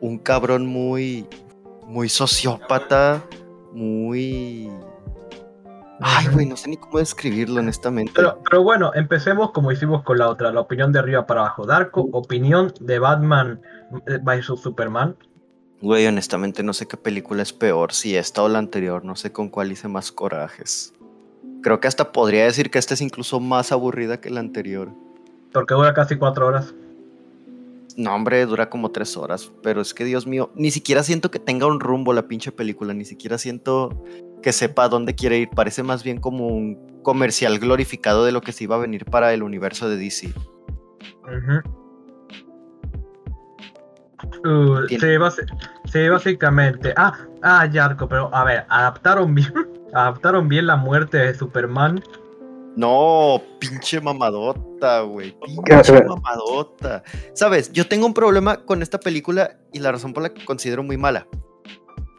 un cabrón muy. muy sociópata. Muy. Ay, güey, no sé ni cómo describirlo, honestamente. Pero, pero bueno, empecemos como hicimos con la otra, la opinión de arriba para abajo. Darko, opinión de Batman vs Superman. Güey, honestamente no sé qué película es peor, si esta o la anterior, no sé con cuál hice más corajes. Creo que hasta podría decir que esta es incluso más aburrida que la anterior. Porque dura casi cuatro horas. No, hombre, dura como tres horas. Pero es que, Dios mío, ni siquiera siento que tenga un rumbo la pinche película. Ni siquiera siento que sepa a dónde quiere ir. Parece más bien como un comercial glorificado de lo que se iba a venir para el universo de DC. Uh, sí, básicamente. Ah, ah, Yarko, pero a ver, adaptaron bien, adaptaron bien la muerte de Superman. No, pinche mamadota, güey. Pinche mamadota. Sabes, yo tengo un problema con esta película y la razón por la que considero muy mala.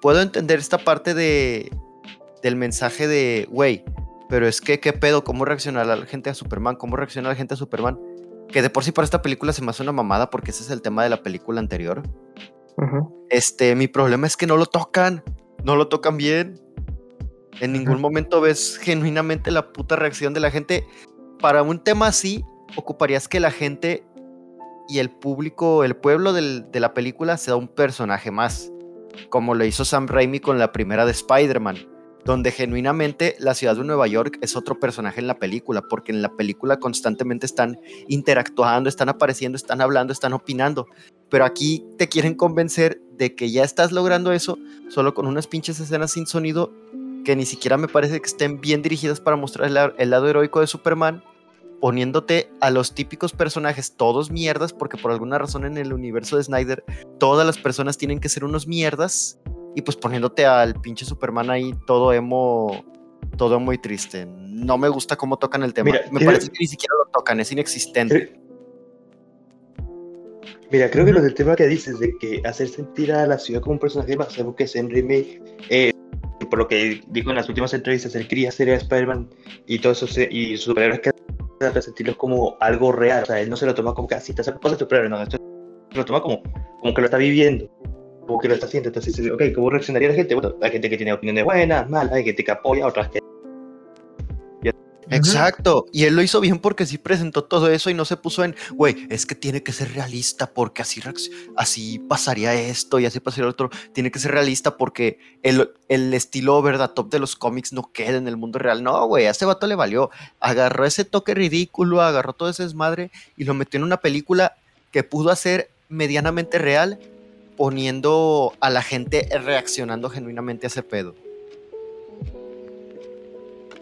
Puedo entender esta parte de del mensaje de, güey, pero es que, ¿qué pedo? ¿Cómo reacciona la gente a Superman? ¿Cómo reacciona la gente a Superman? Que de por sí para esta película se me hace una mamada porque ese es el tema de la película anterior. Este, mi problema es que no lo tocan. No lo tocan bien. En ningún momento ves genuinamente la puta reacción de la gente. Para un tema así, ocuparías que la gente y el público, el pueblo del- de la película sea un personaje más. Como lo hizo Sam Raimi con la primera de Spider-Man. Donde genuinamente la ciudad de Nueva York es otro personaje en la película. Porque en la película constantemente están interactuando, están apareciendo, están hablando, están opinando pero aquí te quieren convencer de que ya estás logrando eso solo con unas pinches escenas sin sonido que ni siquiera me parece que estén bien dirigidas para mostrar el, la- el lado heroico de Superman, poniéndote a los típicos personajes todos mierdas, porque por alguna razón en el universo de Snyder todas las personas tienen que ser unos mierdas, y pues poniéndote al pinche Superman ahí todo emo, todo muy triste. No me gusta cómo tocan el tema. Mira, me parece que ni siquiera lo tocan, es inexistente. Mira, creo que lo del tema que dices de que hacer sentir a la ciudad como un personaje más, que Sam Raimi, eh, por lo que dijo en las últimas entrevistas, él quería a Spider-Man y todo eso, se- y superhéroes que hacer sentirlos como algo real, o sea, él no se lo toma como que así, está cosas de superhéroe, no, se lo toma como, como que lo está viviendo, como que lo está haciendo, entonces, ok, ¿cómo reaccionaría la gente? Bueno, hay gente que tiene opiniones buenas, malas, hay gente que apoya, otras que... Exacto, y él lo hizo bien porque sí presentó todo eso y no se puso en, güey, es que tiene que ser realista porque así, así pasaría esto y así pasaría otro. Tiene que ser realista porque el, el estilo the top de los cómics no queda en el mundo real. No, güey, a ese vato le valió. Agarró ese toque ridículo, agarró todo ese desmadre y lo metió en una película que pudo hacer medianamente real, poniendo a la gente reaccionando genuinamente a ese pedo.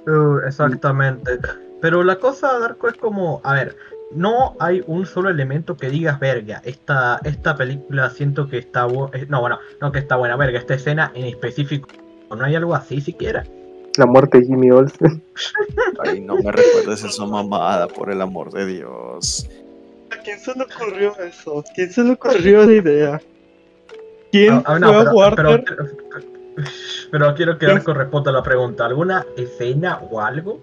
Uh, exactamente. Pero la cosa, Darko, es como, a ver, no hay un solo elemento que digas, verga, esta, esta película siento que está buena, no, bueno, no que está buena, verga, esta escena en específico, no hay algo así siquiera. La muerte de Jimmy Olsen. Ay, no me recuerdes esa mamada, por el amor de Dios. ¿A quién se le ocurrió eso? ¿Quién se le ocurrió la idea? ¿Quién Ah, ah, fue no, a pero, Warner? pero, pero quiero que Darko responda la pregunta, ¿alguna escena o algo?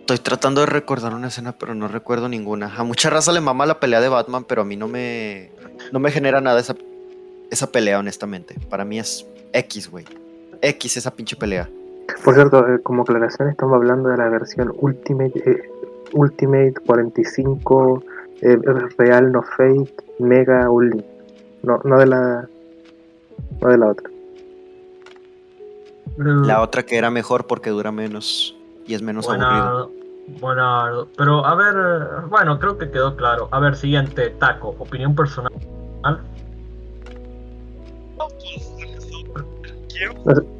Estoy tratando de recordar una escena, pero no recuerdo ninguna. A mucha raza le mama la pelea de Batman, pero a mí no me, no me genera nada esa, esa pelea, honestamente. Para mí es X, güey. X esa pinche pelea. Por cierto, eh, como aclaración, estamos hablando de la versión Ultimate, eh, Ultimate 45, eh, Real No Fake, Mega Unlimited. No, no de la. No de la otra. La otra que era mejor porque dura menos y es menos aburrido. Bueno, bueno, pero a ver, bueno, creo que quedó claro. A ver, siguiente, Taco, opinión personal.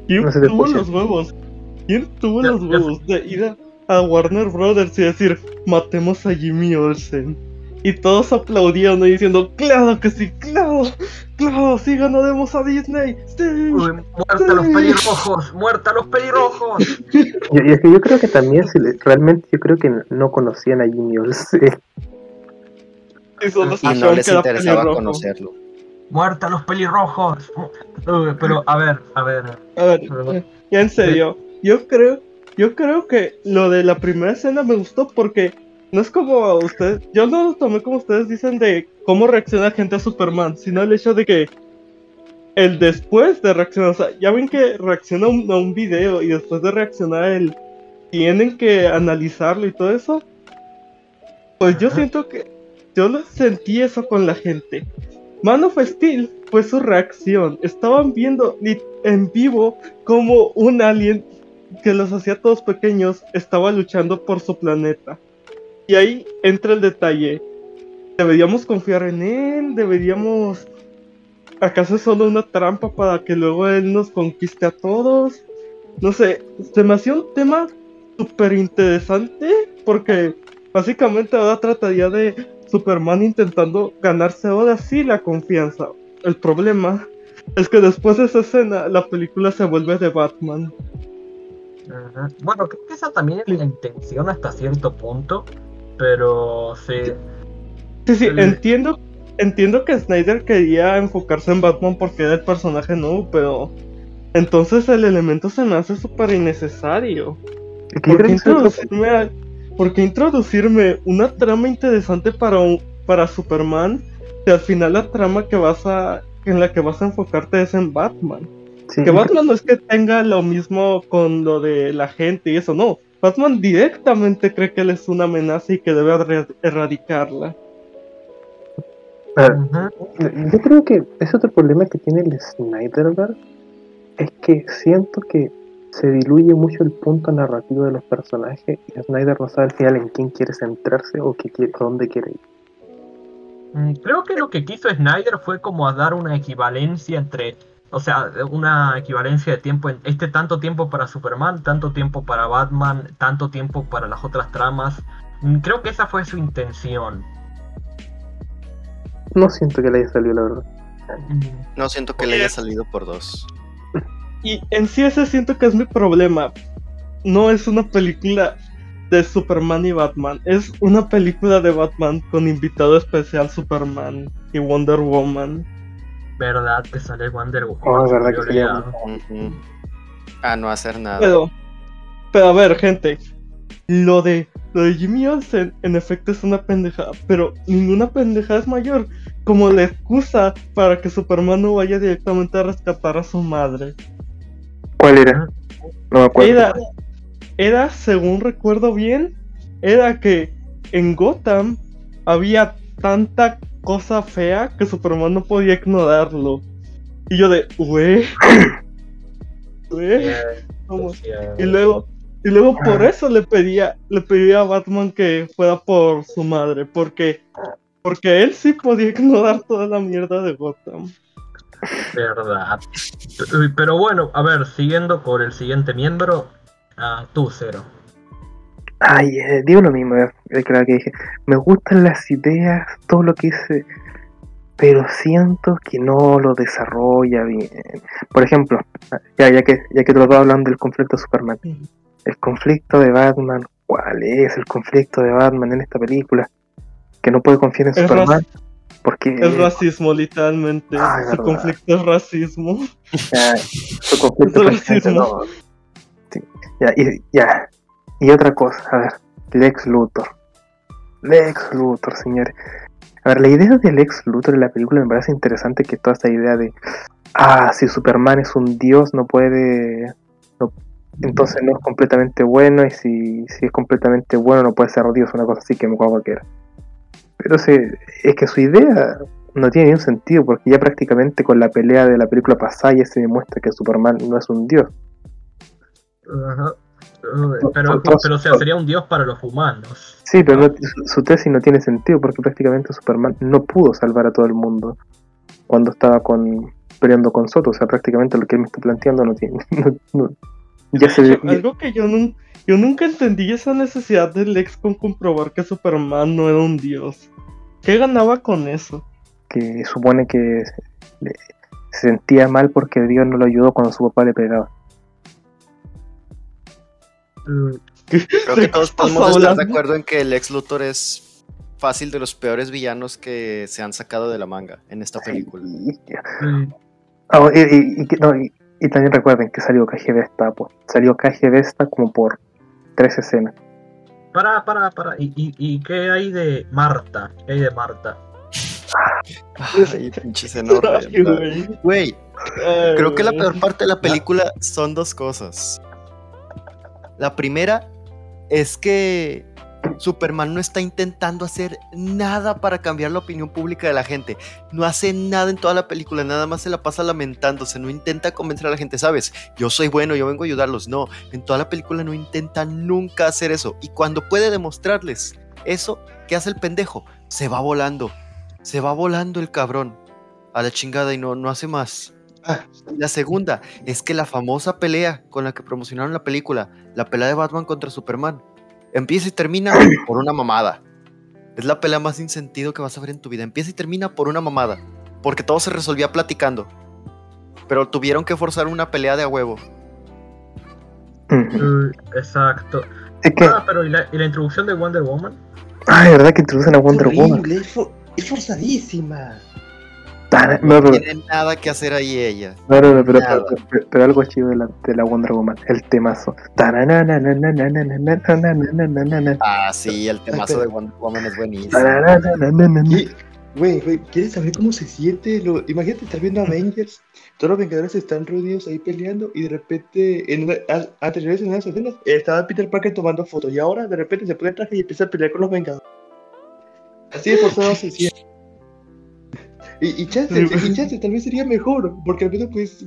¿Quién, No tuvo los huevos? ¿Quién tuvo Ya- los ya- huevos de ir a, a Warner Brothers y decir, matemos a Jimmy Olsen? Y todos aplaudiendo y diciendo, claro que sí, claro, claro, sí ganaremos a Disney. Sí. Uy, muerta los pelirrojos, muerta los pelirrojos. Y, y es que yo creo que también, si le- realmente, yo creo que no conocían a Jimmy Olsen. Y solo Y no les interesaba pelirrojo. conocerlo. Muerta los pelirrojos. Uy, pero a ver, a ver. A ver, Perdón. ya en serio, yo creo, yo creo que lo de la primera escena me gustó porque no es como ustedes, yo no lo tomé como ustedes dicen de cómo reacciona la gente a Superman, sino el hecho de que el después de reaccionar, o sea, ya ven que reacciona a un, a un video y después de reaccionar el tienen que analizarlo y todo eso. Pues yo siento que yo lo sentí eso con la gente. Man of Steel fue su reacción. Estaban viendo en vivo como un alien que los hacía todos pequeños estaba luchando por su planeta. Y ahí entra el detalle. ¿Deberíamos confiar en él? ¿Deberíamos... ¿Acaso es solo una trampa para que luego él nos conquiste a todos? No sé, se me hacía un tema súper interesante porque básicamente ahora trataría de Superman intentando ganarse ahora sí la confianza. El problema es que después de esa escena la película se vuelve de Batman. Bueno, creo que esa también es la intención hasta cierto punto, pero sí. Sí, sí, El- entiendo, entiendo que Snyder quería enfocarse en Batman porque era el personaje nuevo, pero entonces el elemento se me hace súper innecesario. Yo ¿Por qué, introducirme a- por qué introducirme una trama interesante para, un- para Superman si al final la trama que vas a en la que vas a enfocarte es en Batman? sí, Que Batman no es que tenga lo mismo con lo de la gente y eso, no. Batman directamente cree que él es una amenaza y que debe erra- erradicarla. Yo creo que ese otro problema que tiene el Snyderverse es que siento que se diluye mucho el punto narrativo de los personajes y Snyder no sabe al final en quién quiere centrarse o qué quiere, dónde quiere ir. Mm, Creo que lo que quiso Snyder fue como a dar una equivalencia entre, o sea, una equivalencia de tiempo en este tanto tiempo para Superman, tanto tiempo para Batman, tanto tiempo para las otras tramas. Mm, Creo que esa fue su intención. No siento que le haya salido la verdad. Mm, No siento que le haya salido por dos. Y en sí ese siento que es mi problema. No es una película de Superman y Batman. Es una película de Batman con invitado especial Superman y Wonder Woman. Verdad que sale Wonder Woman. Oh, me verdad que olvidado. Ujú. A no hacer nada. Pero, pero a ver, gente. Lo de, lo de Jimmy Olsen en efecto es una pendejada. Pero ninguna pendejada es mayor como la excusa para que Superman no vaya directamente a rescatar a su madre. ¿Cuál era? No me acuerdo. Era, era, según recuerdo bien, era que en Gotham había tanta cosa fea que Superman no podía ignorarlo. Y yo de, wey, wey, Y luego, y luego por eso le pedía, le pedía a Batman que fuera por su madre, porque, porque él sí podía ignorar toda la mierda de Gotham. Verdad. Pero bueno, a ver, siguiendo por el siguiente miembro, ah, tú, Cero. Ay, eh, digo lo mismo eh, la que dije. Me gustan las ideas, todo lo que hice, pero siento que no lo desarrolla bien. Por ejemplo, ya, ya que ya que te lo estaba hablando del conflicto de Superman, el conflicto de Batman, ¿cuál es el conflicto de Batman en esta película? Que no puede confiar en Superman porque Es racismo, literalmente. Ay, Su verdad. conflicto es racismo. ya, su conflicto Es racismo. no. Sí, ya, y, ya. Y otra cosa, a ver, Lex Luthor. Lex Luthor, señores. A ver, la idea de Lex Luthor en la película me parece interesante que toda esta idea de, ah, si Superman es un dios, no puede, no- entonces no es completamente bueno, y si, si es completamente bueno, no puede ser dios, una cosa así que me acuerdo que era. Pero se, es que su idea no tiene ningún sentido, porque ya prácticamente con la pelea de la película pasada ya se demuestra que Superman no es un dios. Ajá. Pero, Entonces- pero o sea, sería un dios para los humanos. Sí, pero no- su, tesis no tiene sentido porque prácticamente Superman no pudo salvar a todo el mundo cuando estaba con peleando con Soto. O sea, prácticamente lo que él me está planteando no tiene. no- no- ya se ve- Algo que yo, nun- yo nunca entendí esa necesidad del ex con comprobar que Superman no era un dios. ¿Qué ganaba con eso? que supone que le- se sentía mal porque Dios no lo ayudó cuando su papá le pegaba. Creo que todos ¿Qué podemos estar de acuerdo en que el ex Luthor es fácil de los peores villanos que se han sacado de la manga en esta película. Y, ah, y- y- y que- no, y- y también recuerden que salió KG Vesta, pues. Salió KG Vesta como por tres escenas. para, para, para. ¿Y, y, y qué hay de Marta? ¿Qué hay de Marta? Ay, pinches enormes. Ay, güey. Creo que la peor parte de la película son dos cosas. La primera es que Superman no está intentando hacer nada para cambiar la opinión pública de la gente. No hace nada en toda la película, nada más se la pasa lamentándose, no intenta convencer a la gente, ¿sabes? Yo soy bueno, yo vengo a ayudarlos. No, en toda la película no intenta nunca hacer eso. Y cuando puede demostrarles Eso, ¿qué hace el pendejo? Se va volando. Se va volando el cabrón. A la chingada y no, no hace más. Ah. La segunda es que la famosa pelea con la que promocionaron la película, la pelea de Batman contra Superman, empieza y termina por una mamada. Es la pelea más sin sentido que vas a ver en tu vida. Empieza y termina por una mamada. Porque todo se resolvía platicando. Pero tuvieron que forzar una pelea de a huevo. Uh, exacto. Es que, Ah, pero ¿y la, y la introducción de Wonder Woman? ay, ¿verdad que introducen a Wonder Woman? Horrible, es, for- es forzadísima. No, no, tiene nada que hacer ahí ella. No, no, no, pero, pero, algo chido de la, de la, Wonder Woman, el temazo. Ah, sí, el temazo de Wonder Woman es buenísimo. Güey, ¿quieres saber cómo se siente? Lo... Imagínate, estás viendo Avengers, todos los Vengadores están reunidos ahí peleando y de repente, en una, ah, anteriores en unas escenas, estaba Peter Parker tomando fotos y ahora de repente se pone traje y empieza a pelear con los Vengadores. Así de forzado se siente. Y, y, chance, y chance, tal vez sería mejor, porque al menos pues,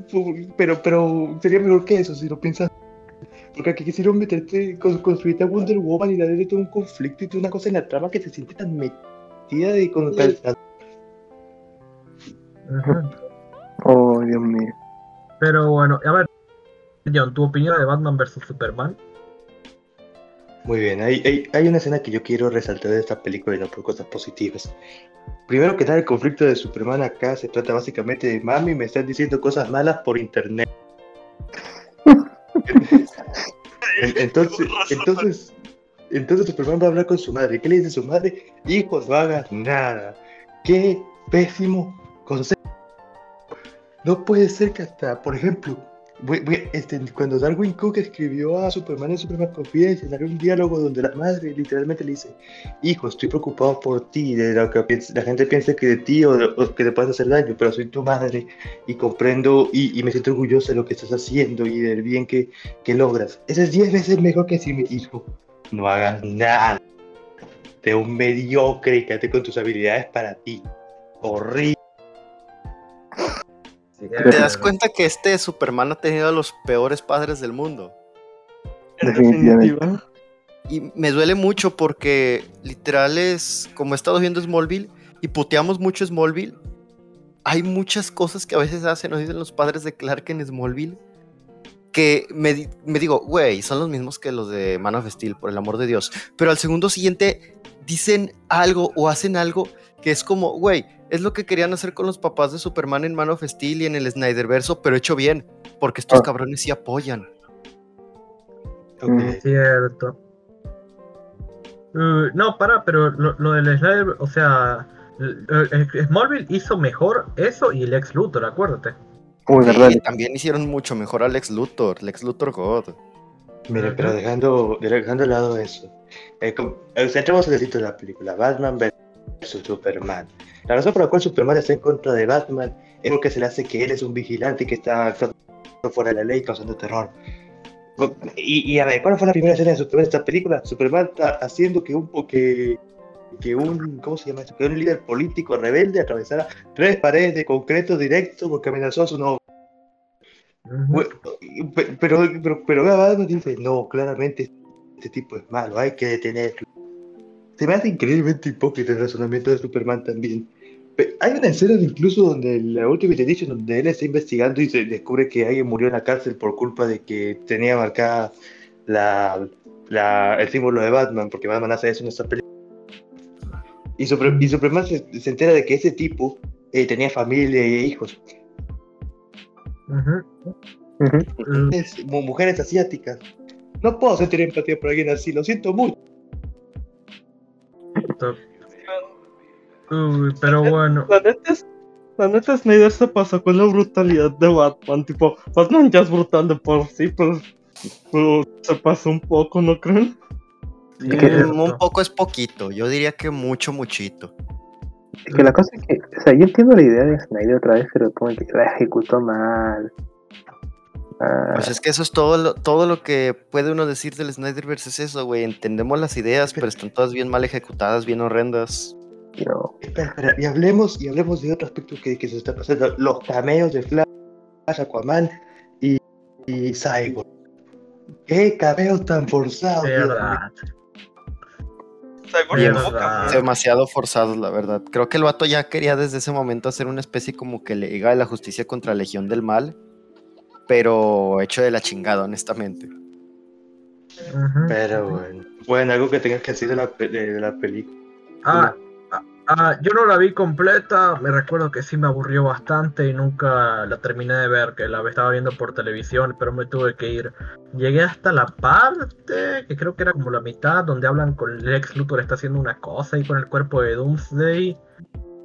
pero, pero sería mejor que eso si lo piensas. Porque aquí quisieron meterte, con- construirte a Wonder Woman y darle todo un conflicto y toda una cosa en la trama que se siente tan metida de con tan- Ujú. Oh, Dios mío. Pero bueno, a ver, John, ¿tu opinión de Batman vs Superman? Muy bien, hay, hay, hay una escena que yo quiero resaltar de esta película y no por cosas positivas. Primero que nada, el conflicto de Superman acá se trata básicamente de mami, me están diciendo cosas malas por internet. En- entonces, entonces, entonces Superman va a hablar con su madre. ¿Qué le dice su madre? Hijos, no hagas nada. Qué pésimo consejo. No puede ser que hasta, por ejemplo, este, cuando Darwin Cook escribió a Superman en Superman Confidence, había un diálogo donde la madre literalmente le dice, hijo, estoy preocupado por ti, de lo que la gente piensa que de ti o, que te puedes hacer daño, pero soy tu madre y comprendo y, me siento orgullosa de lo que estás haciendo y del bien que, que logras. Eso es 10 veces mejor que decirme, hijo, no hagas nada. De un mediocre y quédate con tus habilidades para ti. Horrible. ¿Te das cuenta que este Superman ha tenido a los peores padres del mundo? En Definitivamente. definitiva. Y me duele mucho porque literal es, como he estado viendo Smallville y puteamos mucho Smallville, hay muchas cosas que a veces hacen o dicen los padres de Clark en Smallville que me, me digo, güey, son los mismos que los de Man of Steel, por el amor de Dios. Pero al segundo siguiente dicen algo o hacen algo que es como, güey, es lo que querían hacer con los papás de Superman en Man of Steel y en el Snyderverso, pero hecho bien, porque estos Ah. cabrones sí apoyan. Ok. Mm. Cierto. Uh, no, para, pero lo, lo del Snyder, o sea, eh, eh, Smallville hizo mejor eso y el ex Luthor, acuérdate. Uy, verdad. Y también hicieron mucho mejor a Lex Luthor, Lex Luthor God. Mire, pero dejando, dejando de lado eso, eh, com- eh, centremos en el título de la película, Batman vs Superman. La razón por la cual Superman está en contra de Batman es porque se le hace que él es un vigilante que está actuando fuera de la ley, causando terror. Y, y a ver, ¿cuál fue la primera escena de Superman en esta película? Superman está haciendo que un, que, que un, ¿cómo se llama esto? Que un líder político rebelde atravesara tres paredes de concreto directo porque amenazó a su novio. Bueno, pe- pero, pero, pero Batman dice, no, claramente este tipo es malo, hay que detenerlo. Se me hace increíblemente hipócrita el razonamiento de Superman también. Hay una escena incluso donde la Ultimate Edition, donde él está investigando y se descubre que alguien murió en la cárcel por culpa de que tenía marcada la, la- el símbolo de Batman, porque Batman hace eso en esta película. Y, y Superman se, se entera de que ese tipo eh, tenía familia e hijos. Ujú. Ujú. Uh, mu- mujeres asiáticas. No puedo sentir empatía por alguien así, lo siento mucho. Uy, pero bueno, La neta, es, la neta Snyder se pasó con la brutalidad de Batman. Tipo, Batman ya es brutal de por sí, pero, pero se pasó un poco, ¿no creen? Un poco es poquito, yo diría que mucho, muchito. Es que la cosa es que, o sea, yo entiendo la idea de Snyder otra vez, pero como que la ejecutó mal. Ah, Pues es que eso es todo lo, todo lo que puede uno decir del Snyderverse es eso, güey. Entendemos las ideas, pero están todas bien mal ejecutadas, bien horrendas. no. Espera, espera, y hablemos, y hablemos de otro aspecto que, que se está pasando, los cameos de Flash, Aquaman y, y Cyborg. ¡Qué cameos tan forzados! Güey. Demasiado forzados, la verdad. Creo que el vato ya quería desde ese momento hacer una especie como que Liga de la Justicia contra Legión del Mal, pero hecho de la chingada, honestamente. Pero bueno. Bueno, algo que tengas que decir de la, de la película. Ah, ah, ah, yo no la vi completa, me recuerdo que sí me aburrió bastante y nunca la terminé de ver, que la estaba viendo por televisión, pero me tuve que ir. Llegué hasta la parte, que creo que era como la mitad, donde hablan con Lex Luthor está haciendo una cosa y con el cuerpo de Doomsday,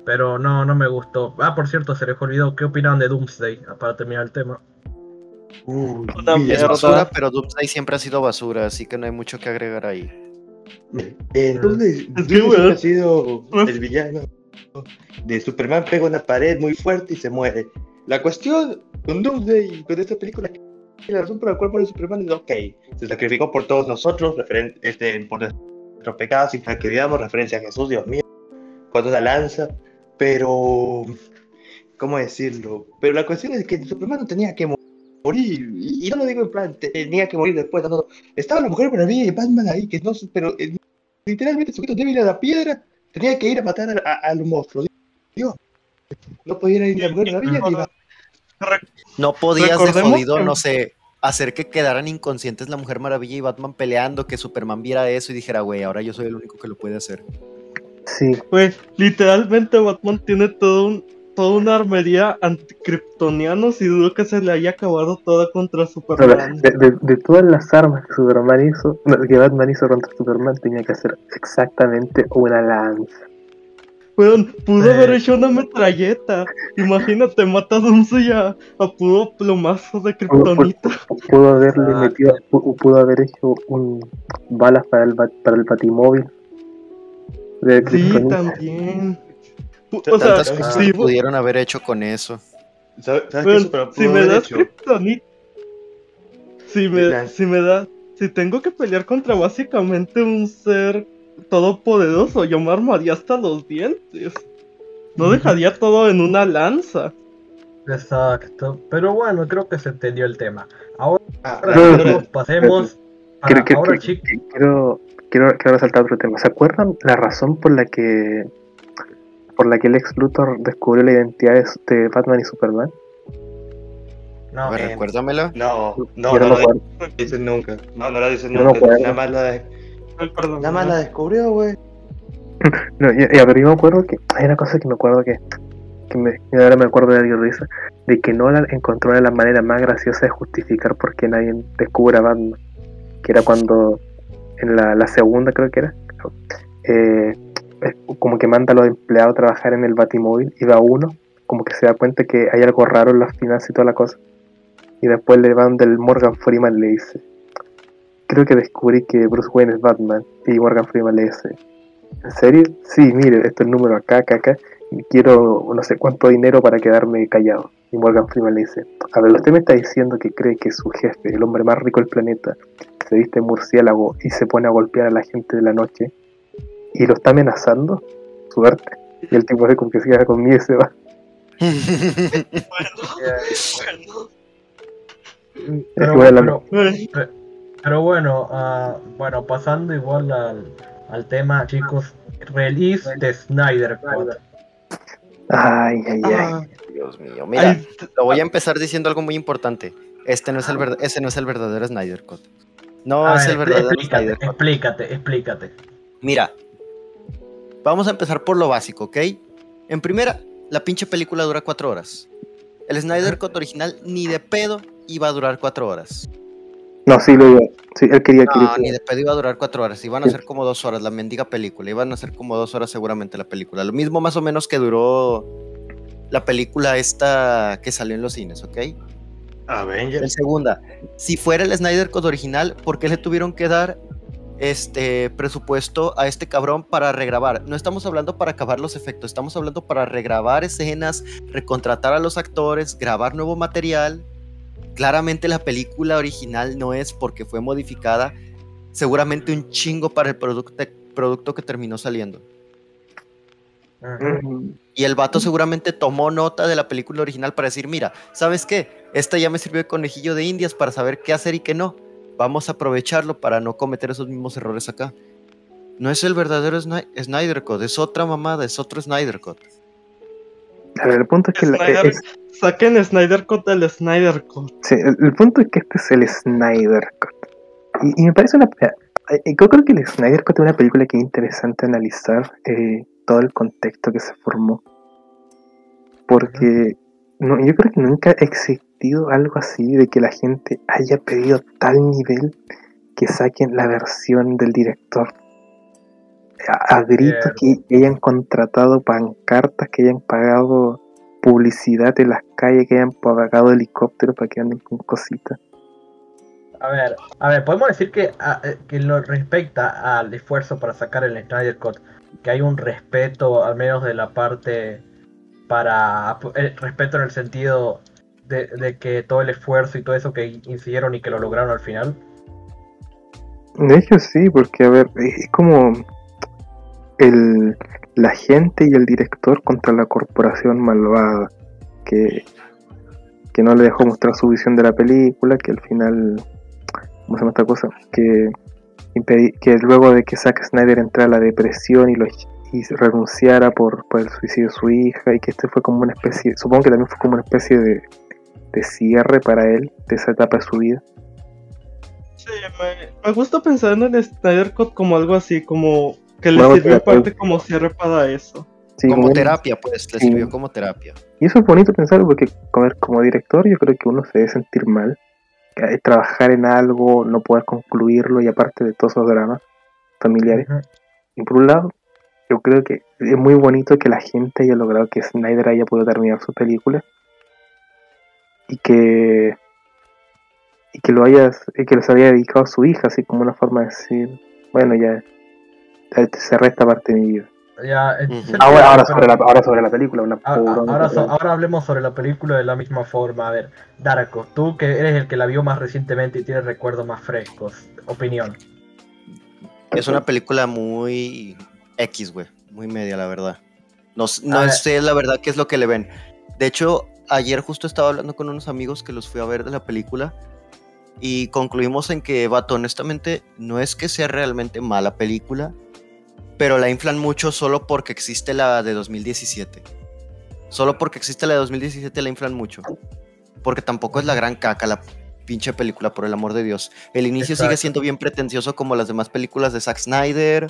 pero no, no me gustó. Ah, por cierto, se les olvidó, ¿qué opinaban de Doomsday? Ah, Para terminar el tema. Una Es basura, pero Doomsday siempre ha sido basura, así que no hay mucho que agregar ahí. Entonces, Doomsday ha sido el villano de Superman pega una pared muy fuerte y se muere. La cuestión con Doomsday con esta película que la razón por la cual muere Superman es ok, se sacrificó por todos nosotros, este, por nuestros pecados y para que veamos referencia a Jesús, Dios mío, con una lanza, pero ¿cómo decirlo? Pero la cuestión es que Superman no tenía que mo- morir, y y no lo digo en plan, te- tenía que morir después, no, estaba la Mujer Maravilla y Batman ahí, que no, sé, pero eh, literalmente sujeto débil a la piedra, tenía que ir a matar a, a- a los monstruos. Dios, no podía ir a la Mujer Maravilla ni Batman. No podías de Recordemos jodido, no sé, hacer que quedaran inconscientes la Mujer Maravilla y Batman peleando, que Superman viera eso y dijera, güey, ahora yo soy el único que lo puede hacer. Sí, Güey, literalmente Batman tiene todo un, toda una armería anticriptonianos y dudo que se le haya acabado toda contra Superman. de, de- de todas las armas que Superman hizo, que Batman hizo contra Superman, tenía que hacer exactamente una lanza. Pudo Eh. haber hecho una metralleta. Imagínate, mata a Doomsday a, a puro plomazo de kriptonita. pu- pudo haberle Exacto. metido, pu- pudo haber hecho un balas para el bat- para el batimóvil de Sí, también. O sea, Tantas ah, cosas sí, que pudieron haber hecho con eso. ¿Sabes qué si me das hecho? kriptonita. Si me, si me da. Si tengo que pelear contra básicamente un ser todopoderoso, yo me armaría hasta los dientes. No dejaría todo en una lanza. Exacto, pero bueno, creo que se entendió el tema. Ahora Ah, Pero- pasemos a ahora quiero, quiero resaltar otro tema. ¿Se acuerdan la razón por la que por la que Lex Luthor descubrió la identidad de, de Batman y Superman? No, eh, recuérdamela. No, no, Yo no, no me lo acuerdo. dicen nunca. No, no lo dicen no nunca. Nada más la, Ay, perdón. nada más la descubrió, güey. No, ya, ya, pero yo me acuerdo que hay una cosa que me acuerdo que, que me, ahora me acuerdo de la risa, de que Nolan encontró las maneras más graciosas de justificar por qué nadie descubre a Batman, que era cuando en la, la segunda creo que era, eh, como que manda a los empleados a trabajar en el Batimóvil y va uno, como que se da cuenta que hay algo raro en las finanzas y toda la cosa, y después le van del Morgan Freeman y le dice, creo que descubrí que Bruce Wayne es Batman, y Morgan Freeman le dice, ¿En serio? Sí, mire, esto es el número acá, acá, acá. Y quiero no sé cuánto dinero para quedarme callado. Y Morgan Freeman le dice, a ver, usted me está diciendo que cree que su jefe, el hombre más rico del planeta, se viste murciélago y se pone a golpear a la gente de la noche y lo está amenazando. Suerte. Y el tipo se como que se queda conmigo y se va. Bueno, pero, la- pero- bueno, ah, bueno, pasando igual al, al tema, chicos, release de Snyder Cut. Ay, ay, ay. ah, Dios mío. Mira, ay, lo voy a empezar diciendo algo muy importante. Este no es el verd- ese no es el verdadero Snyder Cut. No A es ver, el verdadero explícate, Snyder Cut. explícate, explícate. Mira, vamos a empezar por lo básico, ¿ok? En primera, la pinche película dura cuatro horas. El Snyder Cut original ni de pedo iba a durar cuatro horas. No, sí, lo iba. Sí, él quería que No, ni de pedo iba a durar cuatro horas. Iban a ser como dos horas la mendiga película. Iban a ser como dos horas seguramente la película. Lo mismo más o menos que duró la película esta que salió en los cines, ¿ok? En Avengers. segunda, si fuera el Snyder Code original, ¿por qué le tuvieron que dar este presupuesto a este cabrón para regrabar? No estamos hablando para acabar los efectos, estamos hablando para regrabar escenas, recontratar a los actores, grabar nuevo material. Claramente la película original no es porque fue modificada, seguramente un chingo para el producto, producto que terminó saliendo. Y el vato seguramente tomó nota de la película original para decir, mira, ¿sabes qué? Esta ya me sirvió de conejillo de indias para saber qué hacer y qué no. Vamos a aprovecharlo para no cometer esos mismos errores acá. No es el verdadero Snyder Cut, es otra mamada, es otro Snyder Cut. A ver, el punto es que la- Snyder- es- Saquen Snyder Cut del Snyder sí, el, el punto es que este es el Snyder Cut. Y, y me parece una. eh, Yo creo que el Snyder Cut es una película que es interesante analizar eh, todo el contexto que se formó. Porque no, yo creo que nunca ha existido algo así de que la gente haya pedido tal nivel que saquen la versión del director. A, a gritos que hayan contratado pancartas, que hayan pagado publicidad en las calles, que hayan pagado helicópteros para que anden con cositas. A ver, a ver, podemos decir que, a- eh, que lo respecta al esfuerzo para sacar el Snyder Cut, que hay un respeto, al menos de la parte para eh, respeto en el sentido de, de que todo el esfuerzo y todo eso que hicieron y que lo lograron al final. De hecho sí, porque a ver, es como el, la gente y el director contra la corporación malvada, que, que no le dejó mostrar su visión de la película, que al final, ¿cómo se llama esta cosa? Que, que luego de que Zack Snyder entrara a la depresión y, lo, y renunciara por, por el suicidio de su hija, y que este fue como una especie, supongo que también fue como una especie de, de cierre para él de esa etapa de su vida. Sí, me, me gusta pensar en el Snyder Cut como algo así, como que le Bueno, sirvió parte como cierre para eso. Sí, como terapia, pues, le sí. sirvió como terapia. Y eso es bonito pensarlo porque, a ver, como director, yo creo que uno se debe sentir mal. Trabajar en algo, no poder concluirlo y aparte de todos esos dramas familiares. Y por un lado, yo creo que es muy bonito que la gente haya logrado que Snyder haya podido terminar su película y que y que lo hayas y que los había dedicado a su hija, así como una forma de decir, bueno, ya, ya cerré esta parte de mi vida. Ya, eh, Ahora, sobre la, ahora sobre la película, una a- a- pobrona, ahora, so- ahora hablemos sobre la película de la misma forma. A ver, Darko, tú que eres el que la vio más recientemente y tienes recuerdos más frescos, opinión. Es una película muy X, güey. Muy media, la verdad. No, no ver. sé la verdad qué es lo que le ven. De hecho, ayer justo estaba hablando con unos amigos que los fui a ver de la película. Y concluimos en que, vato, honestamente, no es que sea realmente mala película. Pero la inflan mucho solo porque existe la de 2017. Solo porque existe la de 2017 la inflan mucho. Porque tampoco es la gran caca la pinche película, por el amor de Dios. El inicio sigue siendo bien pretencioso como las demás películas de Zack Snyder.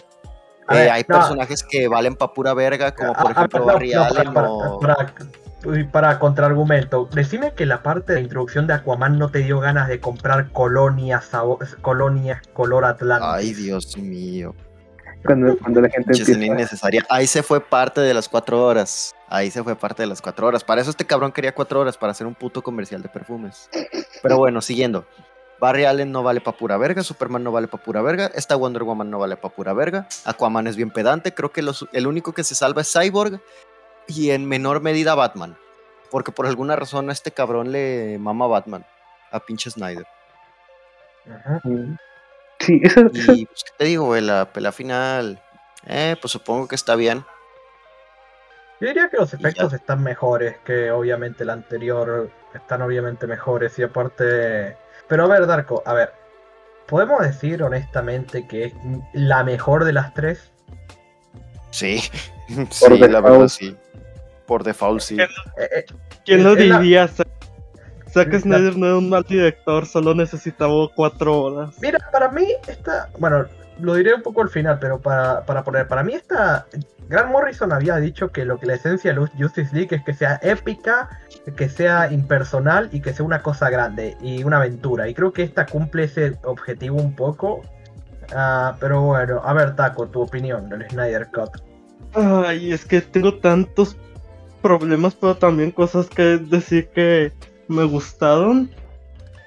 Eh, ver, hay no. personajes que valen pa' pura verga, como por Ah, ah, ejemplo no, Barry no, Allen para, o... para, para- para contraargumento, decime que la parte de introducción de Aquaman no te dio ganas de comprar colonias, colonias color Atlantis. Ay, Dios mío. cuando, cuando la gente empieza innecesaria. Ahí se fue parte de las cuatro horas. Ahí se fue parte de las cuatro horas. Para eso este cabrón quería cuatro horas para hacer un puto comercial de perfumes. Pero bueno, siguiendo. Barry Allen no vale pa' pura verga, Superman no vale pa' pura verga, esta Wonder Woman no vale pa' pura verga, Aquaman es bien pedante, creo que los- el único que se salva es Cyborg y en menor medida Batman. Porque por alguna razón a este cabrón le mama Batman, a pinche Snyder. Mm. Sí, eso, eso- Y pues, ¿qué te digo, güey? La pelea final, eh, pues supongo que está bien. Yo diría que los efectos están mejores que obviamente el anterior, están obviamente mejores y aparte... Pero a ver, Darko, a ver, ¿podemos decir honestamente que es la mejor de las tres? Sí, sí, la verdad sí. Por default sí. Eh, eh, ¿Quién lo Es la- diría? Zack Snyder no era un mal director, solo necesitaba cuatro horas. Mira, para mí esta, bueno, lo diré un poco al final, pero para, para poner, para mí esta, Grant Morrison había dicho que lo que la esencia de Justice League es que sea épica, que sea impersonal y que sea una cosa grande y una aventura. Y creo que esta cumple ese objetivo un poco. Ah, pero bueno, a ver, Taco, tu opinión del Snyder Cut. Ay, es que tengo tantos problemas, pero también cosas que decir que me gustaron.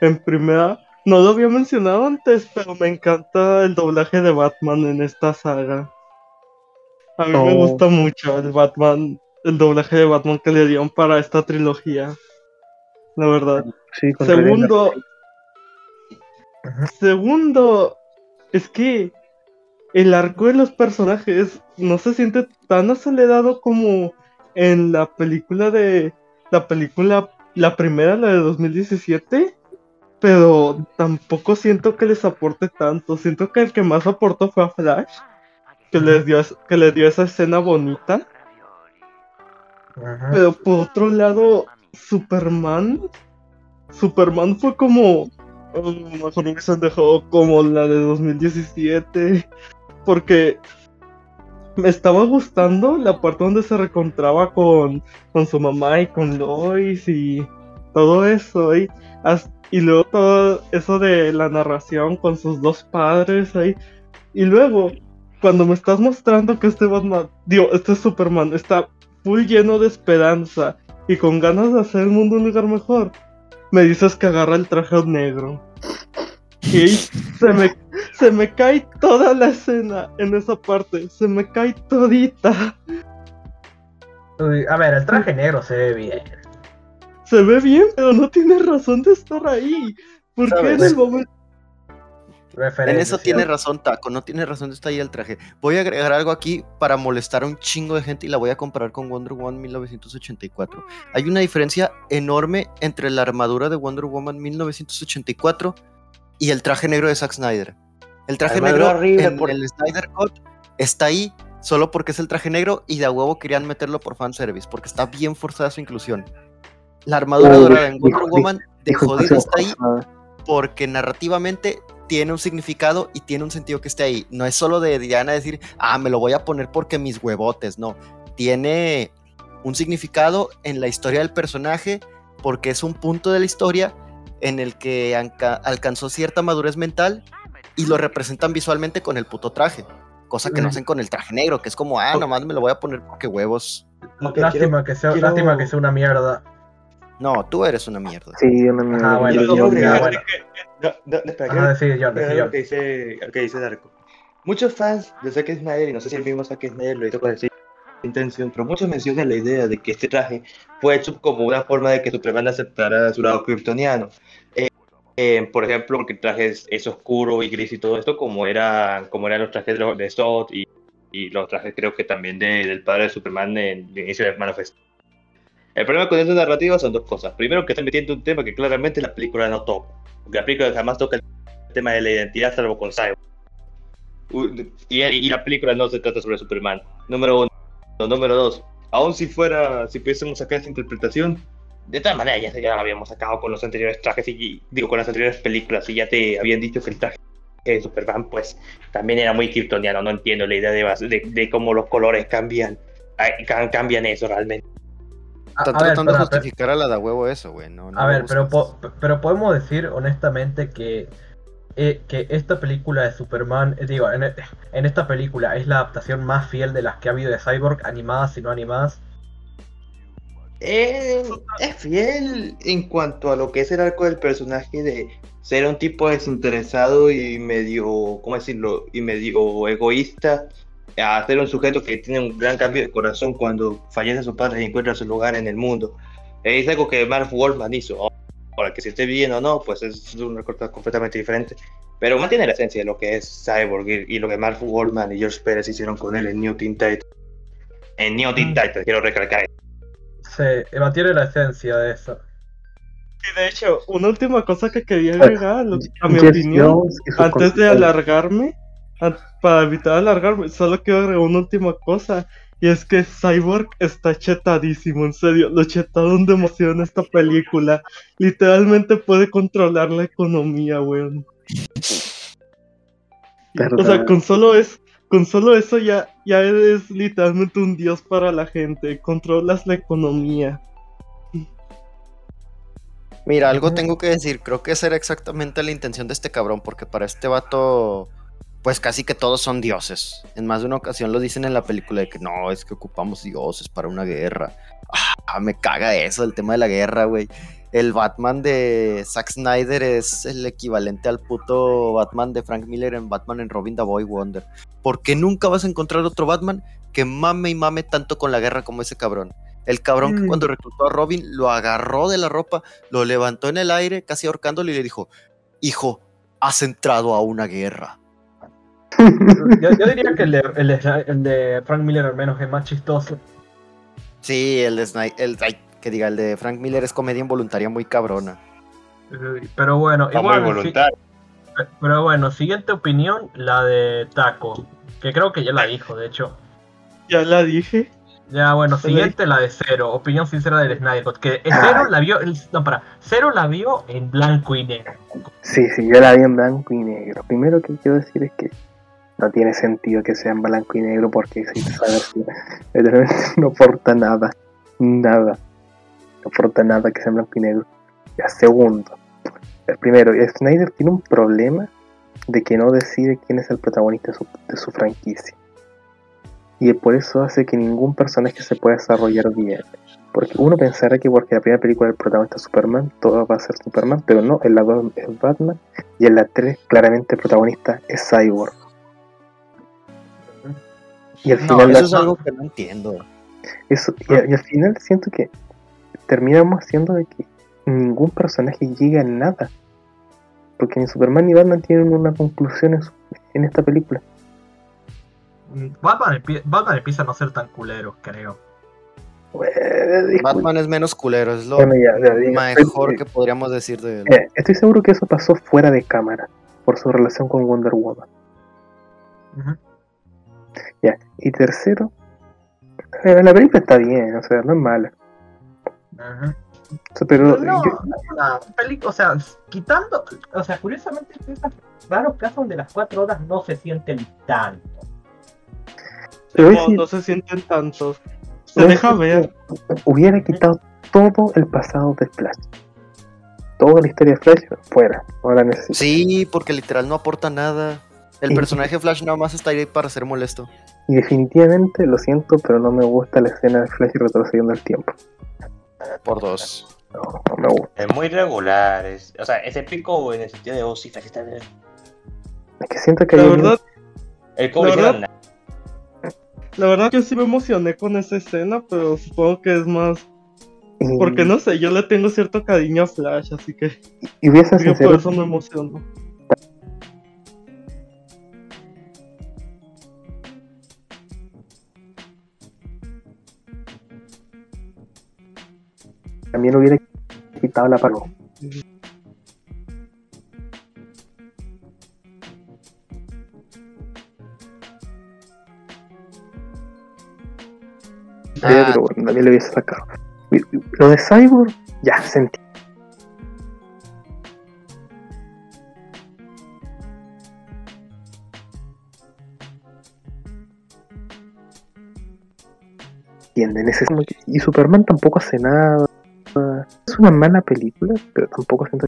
En primera, no lo había mencionado antes, pero me encanta el doblaje de Batman en esta saga. A mí me Oh. gusta mucho el Batman, el doblaje de Batman que le dieron para esta trilogía. La verdad. sí, con Segundo, segundo, es que el arco de los personajes no se siente tan acelerado como en la película de la película la primera, la de 2017, pero tampoco siento que les aporte tanto. Siento que el que más aportó fue a Flash que les dio, que les dio esa escena bonita. Ajá. Pero por otro lado, Superman. Superman fue como. oh, mejor me hubiesen dejado como la de 2017. Porque me estaba gustando la parte donde se reencontraba con, con su mamá y con Lois y todo eso. Y, y luego todo eso de la narración con sus dos padres ahí. Y luego, cuando me estás mostrando que este Batman, digo, este Superman está full lleno de esperanza y con ganas de hacer el mundo un lugar mejor, me dices que agarra el traje negro. Y se me, se me cae toda la escena en esa parte, se me cae todita. Uy, A ver, el traje negro se ve bien. Se ve bien, pero no tiene razón de estar ahí. Porque en ¿Sabes? el momento... En eso tiene razón Taco, no tiene razón de estar ahí el traje. Voy a agregar algo aquí para molestar a un chingo de gente y la voy a comparar con Wonder Woman 1984. Hay una diferencia enorme entre la armadura de Wonder Woman 1984 y el traje negro de Zack Snyder. El traje negro en por- el Snyder Cut está ahí solo porque es el traje negro y de a huevo querían meterlo por fanservice, porque está bien forzada su inclusión. La armadura dorada en Wonder Woman de cosa está ahí porque narrativamente tiene un significado y tiene un sentido que esté ahí. No es solo de Diana decir, ah, me lo voy a poner porque mis huevotes, no. Tiene un significado en la historia del personaje porque es un punto de la historia en el que alcanzó cierta madurez mental y lo representan visualmente con el puto traje. Cosa que no hacen con el traje negro, que es como, ah, nomás me lo voy a poner porque huevos. Ok, Lástima, quiero- que sea, quiero- lástima que sea una mierda. No, tú eres una mierda. Sí, una mierda. Ah, bueno, yo- bueno. que- no, no, espera, Ajá, John, quiero decide agregar lo que dice, lo que dice Darko. Muchos fans de Zack Snyder, y no sé si el mismo Zack Snyder lo hizo con esa intención, pero muchos mencionan la idea de que este traje fue hecho como una forma de que Superman aceptara su lado kryptoniano. Eh, por ejemplo, porque el traje es, oscuro y gris y todo esto, como, era, como eran los trajes de, de Zod y, y los trajes creo que también de- del padre de Superman en el inicio de Man of Steel. El problema con esta narrativa son dos cosas. Primero, que están metiendo un tema que claramente la película no toca. Porque la película jamás toca el tema de la identidad, salvo con Cyborg. Y, y la película no se trata sobre Superman. Número uno. Número dos. Aún si fuera, si pudiésemos sacar esta interpretación, de todas maneras ya, ya la habíamos sacado con los anteriores trajes y digo con las anteriores películas y ya te habían dicho que el traje de Superman pues también era muy kryptoniano. No entiendo la idea de, base- de, de cómo los colores cambian, cambian eso realmente. Están tratando de justificar a la de huevo eso, güey. No, no A ver, pero, po- pero podemos decir honestamente que, eh, que esta película de Superman, eh, digo, en, en esta película es la adaptación más fiel de las que ha habido de Cyborg, animadas y no animadas. Eh, es fiel en cuanto a lo que es el arco del personaje de ser un tipo desinteresado y medio, ¿cómo decirlo? Y medio egoísta, a ser un sujeto que tiene un gran cambio de corazón cuando fallece su padre y encuentra su lugar en el mundo. Es algo que Mark Wolfman hizo. Ahora que si esté bien o no, pues es un recorte completamente diferente. Pero mantiene la esencia de lo que es Cyborg y, y lo que Mark Wolfman y George Pérez hicieron con él en New Teen Titans. En New Teen Mm. Titans, quiero recalcar. Se mantiene la esencia de eso. Y de hecho, una última cosa que quería agregar a, lo- a mi opinión, antes de alargarme, para evitar alargarme, solo quiero agregar una última cosa. Y es que Cyborg está chetadísimo, en serio. Lo chetaron demasiado en esta película. Literalmente puede controlar la economía, weón. O sea, con solo es, con solo eso ya, ya eres literalmente un dios para la gente. Controlas la economía. Mira, algo tengo que decir. Creo que esa era exactamente la intención de este cabrón, porque para este vato, pues casi que todos son dioses. En más de una ocasión lo dicen en la película de que no, es que ocupamos dioses para una guerra. Ah, me caga eso, el tema de la guerra, güey. El Batman de Zack Snyder es el equivalente al puto Batman de Frank Miller en Batman en Robin the Boy Wonder. ¿Por qué nunca vas a encontrar otro Batman que mame y mame tanto con la guerra como ese cabrón? El cabrón que Mm. cuando reclutó a Robin lo agarró de la ropa, lo levantó en el aire, casi ahorcándolo y le dijo, hijo, has entrado a una guerra. Yo, yo diría que el de, el, de, el de Frank Miller al menos es más chistoso. Sí, el de Sny- el, ay, que diga, el de Frank Miller es comedia involuntaria muy cabrona. Eh, Pero bueno, Está igual, muy voluntario. Pe- Pero bueno, siguiente opinión, la de Taco. Que creo que ya la dijo, de hecho. Ya la dije. Ya, bueno, siguiente la de Cero, opinión sincera del Snyder Cut, Que. Cero la vio, el- no, para, Cero la vio en blanco y negro. Sí, sí, yo la vi en blanco y negro. Primero que quiero decir es que no tiene sentido que sea en blanco y negro porque si no aporta nada. Nada. No aporta nada que sea en blanco y negro. Ya, segundo. El primero, Snyder tiene un problema de que no decide quién es el protagonista de su, de su franquicia. Y por eso hace que ningún personaje se pueda desarrollar bien. Porque uno pensará que porque la primera película el protagonista es Superman, todo va a ser Superman, pero no, en la 2 es Batman y en la 3 claramente el protagonista es Cyborg. Y al No, final, eso la- es algo que no entiendo. eso- y al final siento que terminamos haciendo de que ningún personaje llega a nada. Porque ni Superman ni Batman tienen una conclusión en, su- en esta película. Mm, Batman, empie- Batman empieza a no ser tan culero, creo. Batman es menos culero, es lo Bueno, ya, ya, diga. mejor que podríamos decir de él. Eh, estoy seguro que eso pasó fuera de cámara por su relación con Wonder Woman. Ya. Y tercero, eh, la película está bien, o sea, no es mala. Sea, pero No, yo- no es una película, o sea, quitando, o sea, curiosamente es esos raros casos donde las cuatro horas no se sienten tanto. pero No, si no se sienten tantos. Se deja ver. hubiera quitado todo el pasado de Flash. Toda la historia de Flash fuera. Necesito. Sí, porque literal no aporta nada. El Y- personaje Flash nada más está ahí para ser molesto. Y definitivamente, lo siento, pero no me gusta la escena de Flash retrocediendo el tiempo. Por dos. No, no me gusta. Es muy regular. Es, o sea, es épico en el sentido de, oh, sí, Flash está bien. Es que siento que La hay verdad, El La verdad- la verdad yo sí me emocioné con esa escena, pero supongo que es más y, porque no sé, yo le tengo cierto cariño a Flash, así que y voy a ser yo por eso me emociono. También hubiera quitado la paro. Ah. pero bueno, también lo hubiese sacado. Lo de Cyborg, ya sentí. ¿Entienden? Y Superman tampoco hace nada. Una mala película, pero tampoco siento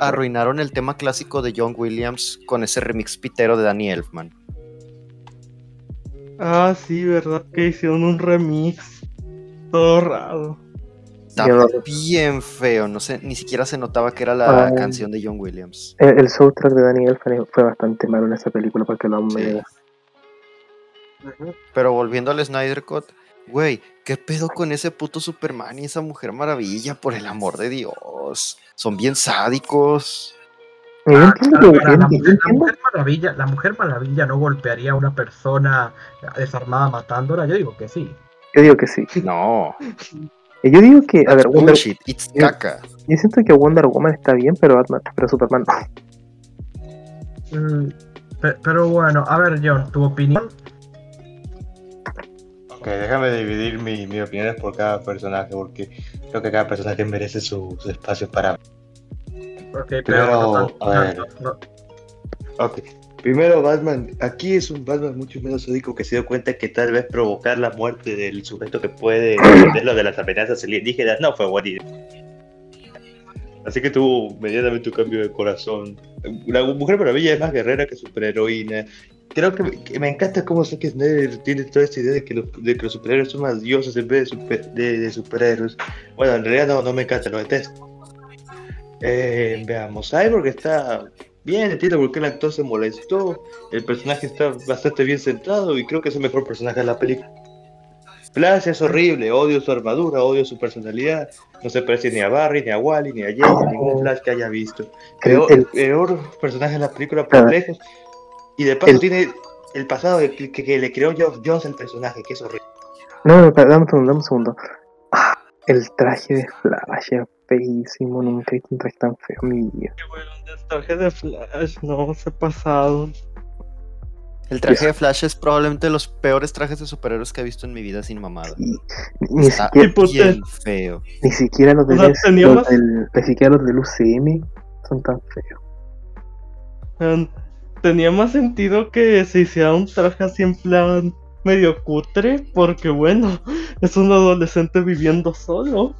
Arruinaron el tema clásico de John Williams con ese remix pitero de Danny Elfman. Ah, sí, verdad que hicieron un remix todo raro. No- bien feo, no sé, ni siquiera se notaba que era la canción de John Williams. El, el soundtrack de Daniel fue, fue bastante malo en esa película porque lo Sí. Pero volviendo al Snyder Cut, güey, ¿qué pedo con ese puto Superman y esa Mujer Maravilla? Por el amor de Dios. Son bien sádicos. Yo Ah, claro, yo la, mujer, la Mujer maravilla, la mujer maravilla no golpearía a una persona desarmada matándola, yo digo que sí. yo digo que sí. No. Yo digo que, a ver, Wonder, Bullshit, it's caca. yo siento que Wonder Woman está bien, pero Batman, pero Superman no. Mm, pe- pero bueno, a ver John, tu opinión. Ok, déjame dividir mi, mis opiniones por cada personaje, porque creo que cada personaje merece su, su espacio para Ok, pero a ver. no- no- Ok. Primero, Batman. Aquí es un Batman mucho menos sádico que se dio cuenta que tal vez provocar la muerte del sujeto que puede defenderlo de las amenazas alienígenas no fue buena idea. Así que tuvo inmediatamente un cambio de corazón. La Mujer Maravilla es más guerrera que superheroína. Creo que, me- que me encanta cómo Zack Snyder tiene toda esta idea de que, los, de que los superhéroes son más dioses en vez de, super- de- de superhéroes. Bueno, en realidad no, no me encanta, lo detesto. Eh, veamos, Cyborg está bien, entiendo por qué el actor se molestó. El personaje está bastante bien centrado y creo que es el mejor personaje de la película. Flash es horrible, odio su armadura, odio su personalidad. No se parece ni a Barry, ni a Wally, ni a Jay, a ningún Flash que haya visto. El- Peor, el- peor personaje de la película por lejos. Y de paso El- tiene el pasado que, que- que le creó Geoff Jones el personaje, que es horrible. No, no, dame un segundo, dame un segundo. Ah, el traje de Flash es feísimo, nunca he visto un traje tan feo en mi vida. Qué bueno, el traje de Flash, no, se pasaron. El traje de Flash es probablemente de los peores trajes de superhéroes que he visto en mi vida sin mamada. Y ni, Está siquiera, Tipo, bien feo. ni siquiera los, del, O sea, los del- ni siquiera los del UCM son tan feos. Tenía más sentido que se hiciera un traje así en plan medio cutre, porque bueno, es un adolescente viviendo solo.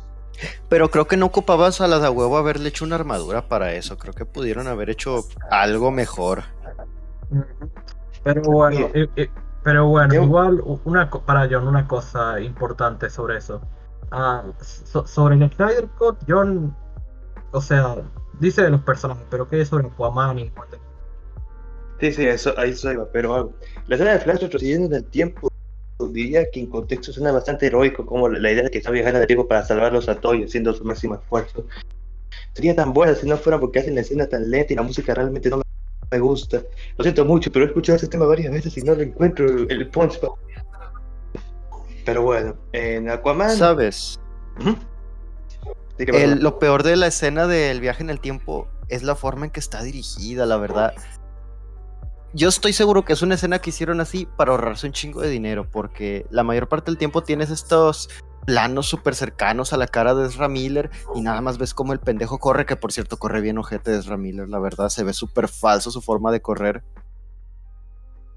Pero creo que no ocupabas a la de huevo haberle hecho una armadura para eso. Creo que pudieron haber hecho algo mejor. Pero bueno, eh, eh, pero bueno, igual una co- para John, una cosa importante sobre eso. Ah, so- sobre el Snyder Cut, John, o sea, dice de los personajes, pero ¿qué es sobre Aquaman y Wonder Sí, sí, eso, ahí eso iba, pero algo. La escena de Flash retrocediendo en el tiempo, diría que en contexto suena bastante heroico, como la idea de que está viajando en el tiempo para salvarlos a todos y haciendo su máximo esfuerzo. Sería tan buena si no fuera porque hacen la escena tan lenta y la música realmente no me, gusta. Lo siento mucho, pero he escuchado ese tema varias veces y no lo encuentro el punch. Pero bueno, en Aquaman. ¿Sabes? Sí, El- lo peor de la escena del viaje en el tiempo es la forma en que está dirigida, la verdad. Yo estoy seguro que es una escena que hicieron así para ahorrarse un chingo de dinero, porque la mayor parte del tiempo tienes estos planos súper cercanos a la cara de Ezra Miller y nada más ves como el pendejo corre, que por cierto corre bien ojete de Ezra Miller, la verdad, se ve súper falso su forma de correr.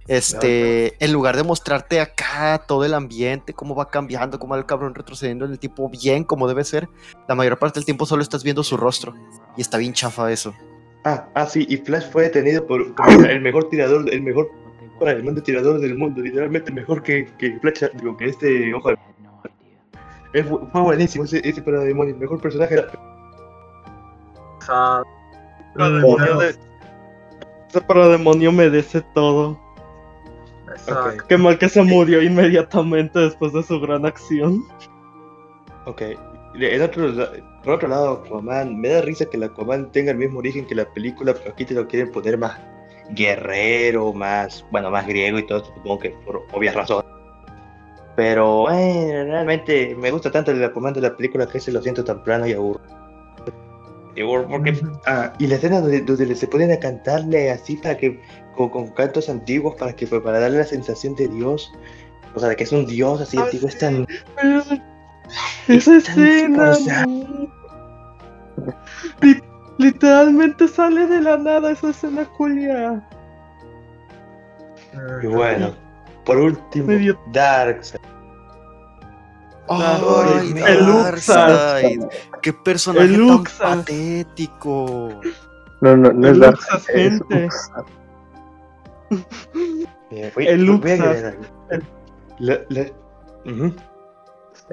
Este, en lugar de mostrarte acá todo el ambiente, cómo va cambiando, cómo va el cabrón retrocediendo en el tiempo bien como debe ser, la mayor parte del tiempo solo estás viendo su rostro. Y está bien chafa eso. Ah, ah, sí, y Flash fue detenido por, por el mejor tirador, el mejor para el de tirador del mundo, literalmente mejor que, que Flash, digo, que este ojo de... Es fue buenísimo ese, ese parademonio, el mejor personaje era... Cut? Parademonio de- Ese parademonio merece todo. Exacto. Qué mal que se murió inmediatamente después de su gran acción. Ok, en otro, por otro lado, Aquaman, me da risa que el Aquaman tenga el mismo origen que la película, pero aquí te lo quieren poner más guerrero, más, bueno, más griego y todo esto, supongo que por obvias razones. Pero, bueno, realmente me gusta tanto el Aquaman de la película que se lo siento tan plano y aburrido. Porque, ah, y la escena donde, donde se ponen a cantarle así para que, con, con cantos antiguos para que, para darle la sensación de Dios, o sea, de que es un Dios así Ah, antiguo, es tan... Esa escena. literalmente sale de la nada esa escena culia. Y bueno, por último, Medio- Darkseid. ¡Ay, el Darkseid! ¡Qué personaje El tan patético! No, no, no es El Luxas, es gente. Luxas. Voy- El voy a Luxas.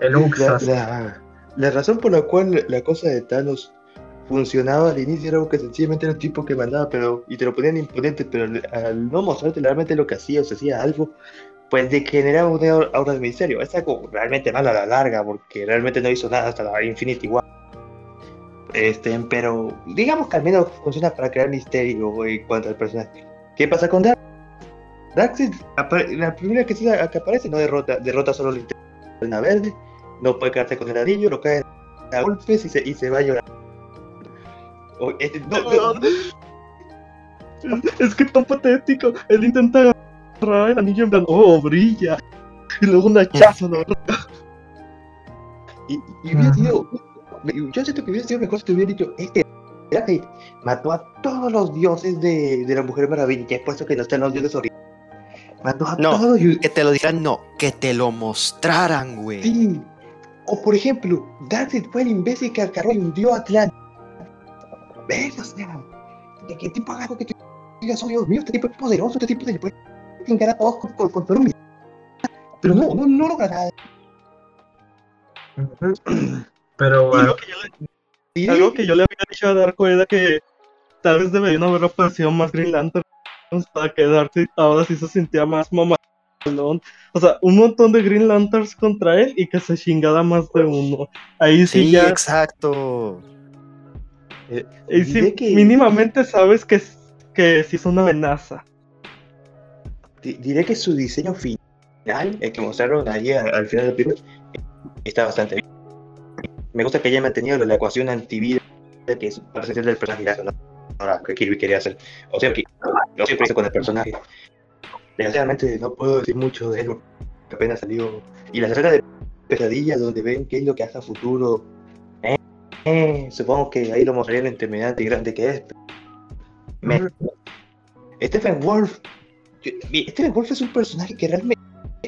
El La- Uxas. la- la razón por la cual la cosa de Thanos funcionaba al inicio era que sencillamente era un tipo que mandaba pero y te lo ponían imponente, pero al, no mostrarte realmente lo que hacía o se hacía algo, pues degeneraba una aura de misterio. Es algo realmente malo a la larga porque realmente no hizo nada hasta la Infinity War. Este, pero digamos que al menos funciona para crear misterio en cuanto al personaje. ¿Qué pasa con Dark? Darkseid, la primera que, se- que aparece no derrota, derrota solo la linterna verde, no puede quedarse con el anillo, lo cae a golpes y se, y se va a llorar. O- este, no, no, Es que tan patético. Él intenta agarrar el anillo en plan, oh, brilla. Y luego un hachazo, ¿no? y, y hubiera sido, yo siento que hubiera sido mejor si te hubiera dicho, este mató a todos los dioses de, de la Mujer Maravilla, ya he puesto que no están los dioses originales. Mató a No. todos y, Que te lo dijeran, no, que te lo mostraran, güey. Sí. O por ejemplo, Darkseid fue el imbécil que agarró y hundió a Atlantis. ven, o sea, que, que tipo haga algo que tú digas, oh Dios mío, este tipo es poderoso, este tipo se puede chingar a todos con, con, con Pero no, no, no logra nada. Pero algo que yo le- y algo que yo le había dicho a Darko era que tal vez deberían haber aparecido más Green Lantern para que Darkseid ahora sí se sentía más O sea, un montón de Green Lanterns contra él y que se chingara más de uno. Ahí sí, Sí, ya, exacto. ahí sí diré que- mínimamente sabes que, que sí es una amenaza. Di- Diré que su diseño final, el que mostraron ahí al, al final del película, está bastante bien. Me gusta que haya mantenido la ecuación antivida que es del personaje, ¿no? Que Kirby quería hacer. O sea, que lo siempre hizo con el personaje. Desgraciadamente no puedo decir mucho de él, porque apenas salió. Y la escena de pesadilla donde ven qué es lo que hace a futuro. Eh, eh, supongo que ahí lo mostrarían en terminante y grande que es. Me- Stephen Wolf yo- Stephen Wolf es un personaje que realmente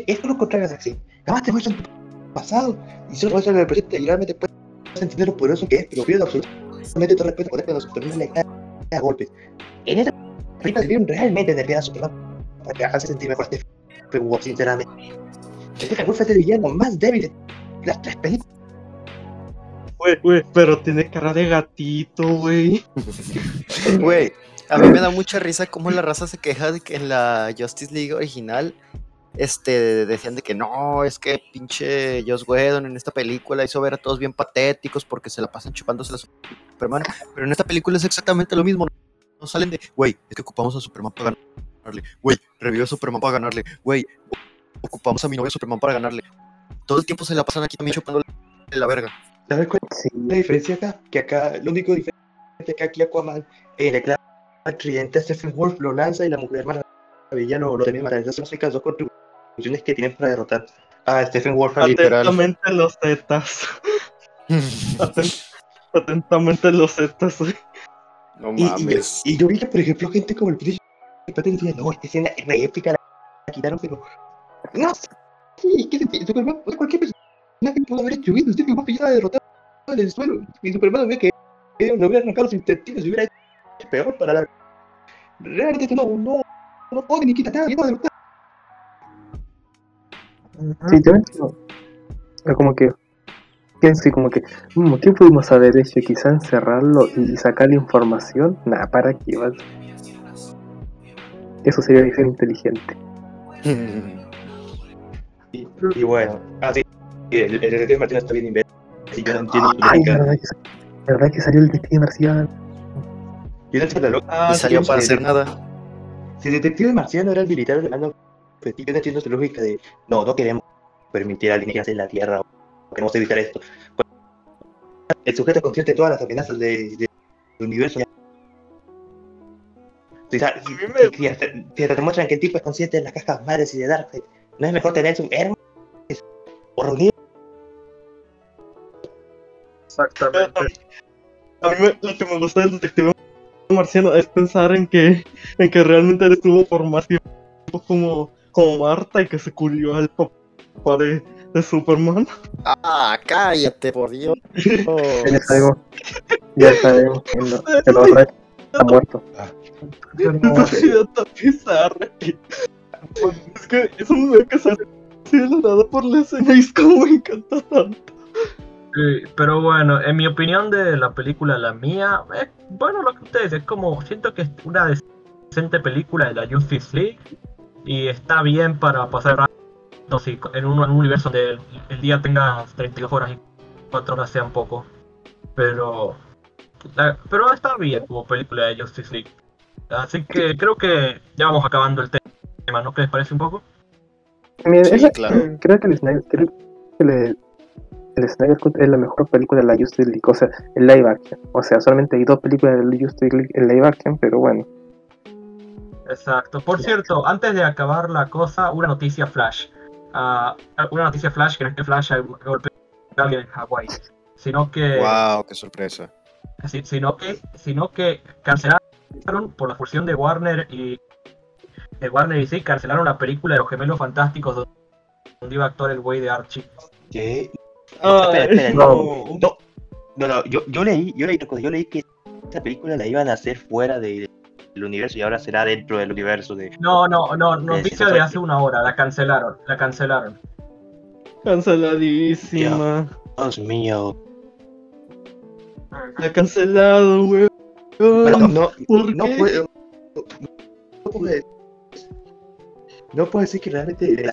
es lo contrario a Darkseid. Jamás te muestran tu pasado y solo muestran el presente y realmente puedes entender lo poderoso que es, pero pierde absolutamente todo respeto por él cuando Superman le cae a golpes. En esta película debieron realmente nerfear a Superman para que hace sentir mejor a Stephen Wolf, sinceramente. Stephen Wolf es el villano más débil de las tres películas. Güey, güey, pero tiene cara de gatito, güey. Güey, a mí me da mucha risa cómo la raza se queja de que en la Justice League original este, decían de que no, es que pinche Joss Whedon en esta película hizo ver a todos bien patéticos porque se la pasan chupándose a Superman, pero en esta película es exactamente lo mismo. No salen de, güey, es que ocupamos a Superman para ganarle, güey, revivió a Superman para ganarle, güey, ocupamos a mi novia Superman para ganarle. Todo el tiempo se la pasan aquí también chupándole la verga. ¿Sabes cuál es la diferencia acá? Que acá, lo único diferente es que aquí Aquaman, en el clan tridente a Stephen Wolf lo lanza y la mujer maravilla lo, lo termina matando. Esas son las únicas dos contribuciones que tienen para derrotar a Stephen Wolf. Literal. Atentamente los zetas. Aten- Atentamente los zetas. No Y, y, mames. y yo vi que, por ejemplo, gente como el Patton decía, no, esta escena es re épica, la, la quitaron, pero... No, sí, ¿qué sentido? Superman, cualquier personaje pudo haber hecho eso, Wolf ya estaba derrotado en el suelo, y Superman ve que no hubiera arrancado los intestinos hubiera hecho peor para la... Realmente no, no, no puede ni quitar nada, ya estaba derrotado. sí. Pero como que pienso como que, mm, ¿qué pudimos haber hecho? Quizá encerrarlo y sacar la información. Nah, ¿para qué? vale? Eso sería ser inteligente. Y, y bueno, así, el, el detective Martínez está bien y yo no entiendo la Ay, lógica. verdad que, verdad que salió el detective marciano. Yo no entiendo la lógica. Ah, y salió para hacer nada. Si el detective marciano era el militar alemán objetivo, yo no entiendo esa lógica de no, no queremos permitir a alienígenas en la Tierra, o queremos evitar esto. El sujeto consciente de todas las amenazas de- de- del universo. Si, si- si si te muestran que el tipo es consciente de las cajas madres y de Darkseid, ¿no es mejor tener su héroe o reunir? exactamente. A mí me- lo que me gusta del detective marciano es pensar en que, en que realmente él estuvo por más tiempo como, como Marta y que se culió al papá de, de Superman. Ah, cállate, por Dios. Ya sabemos. Ya sabemos. que no- que lo está muerto. Esa idea tan bizarra. Es que es un meme que de la nada por la escena y es como me encanta tanto. Sí, pero bueno, en mi opinión de la película, la mía, es bueno lo que ustedes, es como, siento que es una decente película de la Justice League y está bien para pasar rato si en un, en un universo donde el, el día tenga 32 horas y 4 horas sean poco. Pero, la- pero está bien como película de Justice League. Así que creo que ya vamos acabando el tema, ¿no? ¿Qué les parece un poco? Sí, claro. Creo que el Snyder, creo que el, el Snyder Cut es la mejor película de la Justice League, o sea, el live action. O sea, solamente hay dos películas de la Justice League en live action, pero bueno. Exacto. Por cierto, antes de acabar la cosa, una noticia flash. Ah, una noticia flash que no es que Flash golpeó a alguien en Hawái, sino que, Wow, qué sorpresa. si- sino que, sino que cancelaron por la fusión de Warner y de Warner y sí, cancelaron la película de los gemelos fantásticos donde- donde iba a actuar el güey de Archie. ¿Qué? Espera, espera, no. no, no, No, yo, yo leí, yo leí, yo leí que esta película la iban a hacer fuera de- del universo y ahora será dentro del universo de. No, no, no, noticia de sí. hace una hora, la cancelaron, la cancelaron. Canceladísima. Dios mío. La cancelado, weón. No, ¿Por no qué? puedo. No puedo, no puedo decir que realmente la-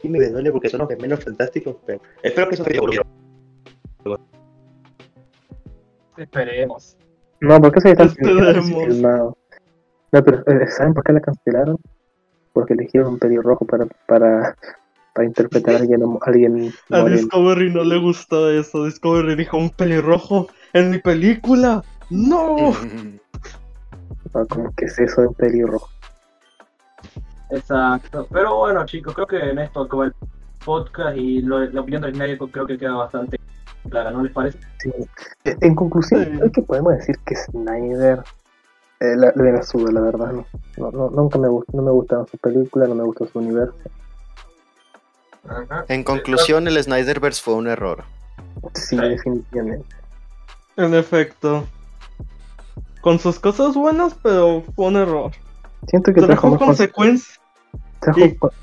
sí me duele porque son los gemelos fantásticos, pero espero que eso ocurrido. Esperemos. No, ¿por qué se filmado? No, pero eh, ¿saben por qué la cancelaron? Porque eligieron un pelirrojo para, para, para interpretar a alguien, a alguien A. Discovery no le gustó eso. Discovery dijo un pelirrojo en mi película. ¡No! Ah, como que es eso de pelirrojo. Exacto. Pero bueno, chicos, creo que en esto acaba el podcast y lo- la opinión del médico creo que queda bastante clara, ¿no les parece? Sí. Eh, En conclusión, Sí. creo que podemos decir que Snyder eh, la, le la suda, la verdad. No, no, no- nunca me gustó, no me gustaron sus películas, no me gustó su universo. En conclusión, el Snyderverse fue un error. Sí. definitivamente. En efecto. Con sus cosas buenas, pero fue un error. Siento que trajo Trajo consecuencias.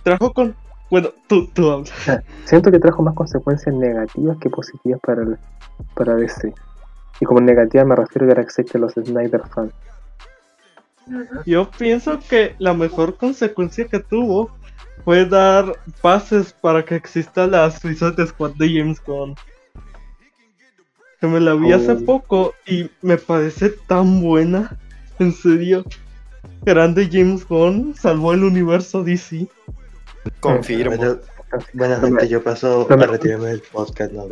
trajo con. Bueno, tú, tú hablas. siento que trajo más consecuencias negativas que positivas para el, para DC. Y como negativa me refiero a que existen los Snyder fans. Yo pienso que la mejor consecuencia que tuvo fue dar pases para que exista la Suicide Squad de James Gunn. Que me la vi hace Oh. poco y me parece tan buena. En serio. Grande James Gunn salvó el universo DC. Confirmo. Bueno, bueno, gente, yo paso a retirarme del podcast, ¿no?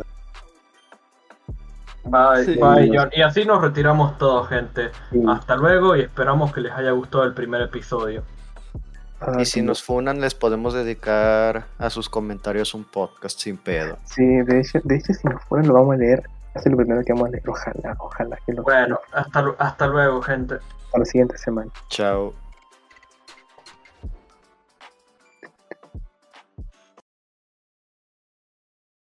Bye, Sí. bye, John. Y así nos retiramos todos, gente. Sí. Hasta luego y esperamos que les haya gustado el primer episodio. Ah, Y si sí. nos funan, les podemos dedicar a sus comentarios un podcast sin pedo. Sí, de hecho, de hecho si nos fueran lo vamos a leer. Eso es lo primero que vamos a leer. Ojalá, ojalá que lo Bueno, hasta, hasta luego, gente. para la siguiente semana. Chao.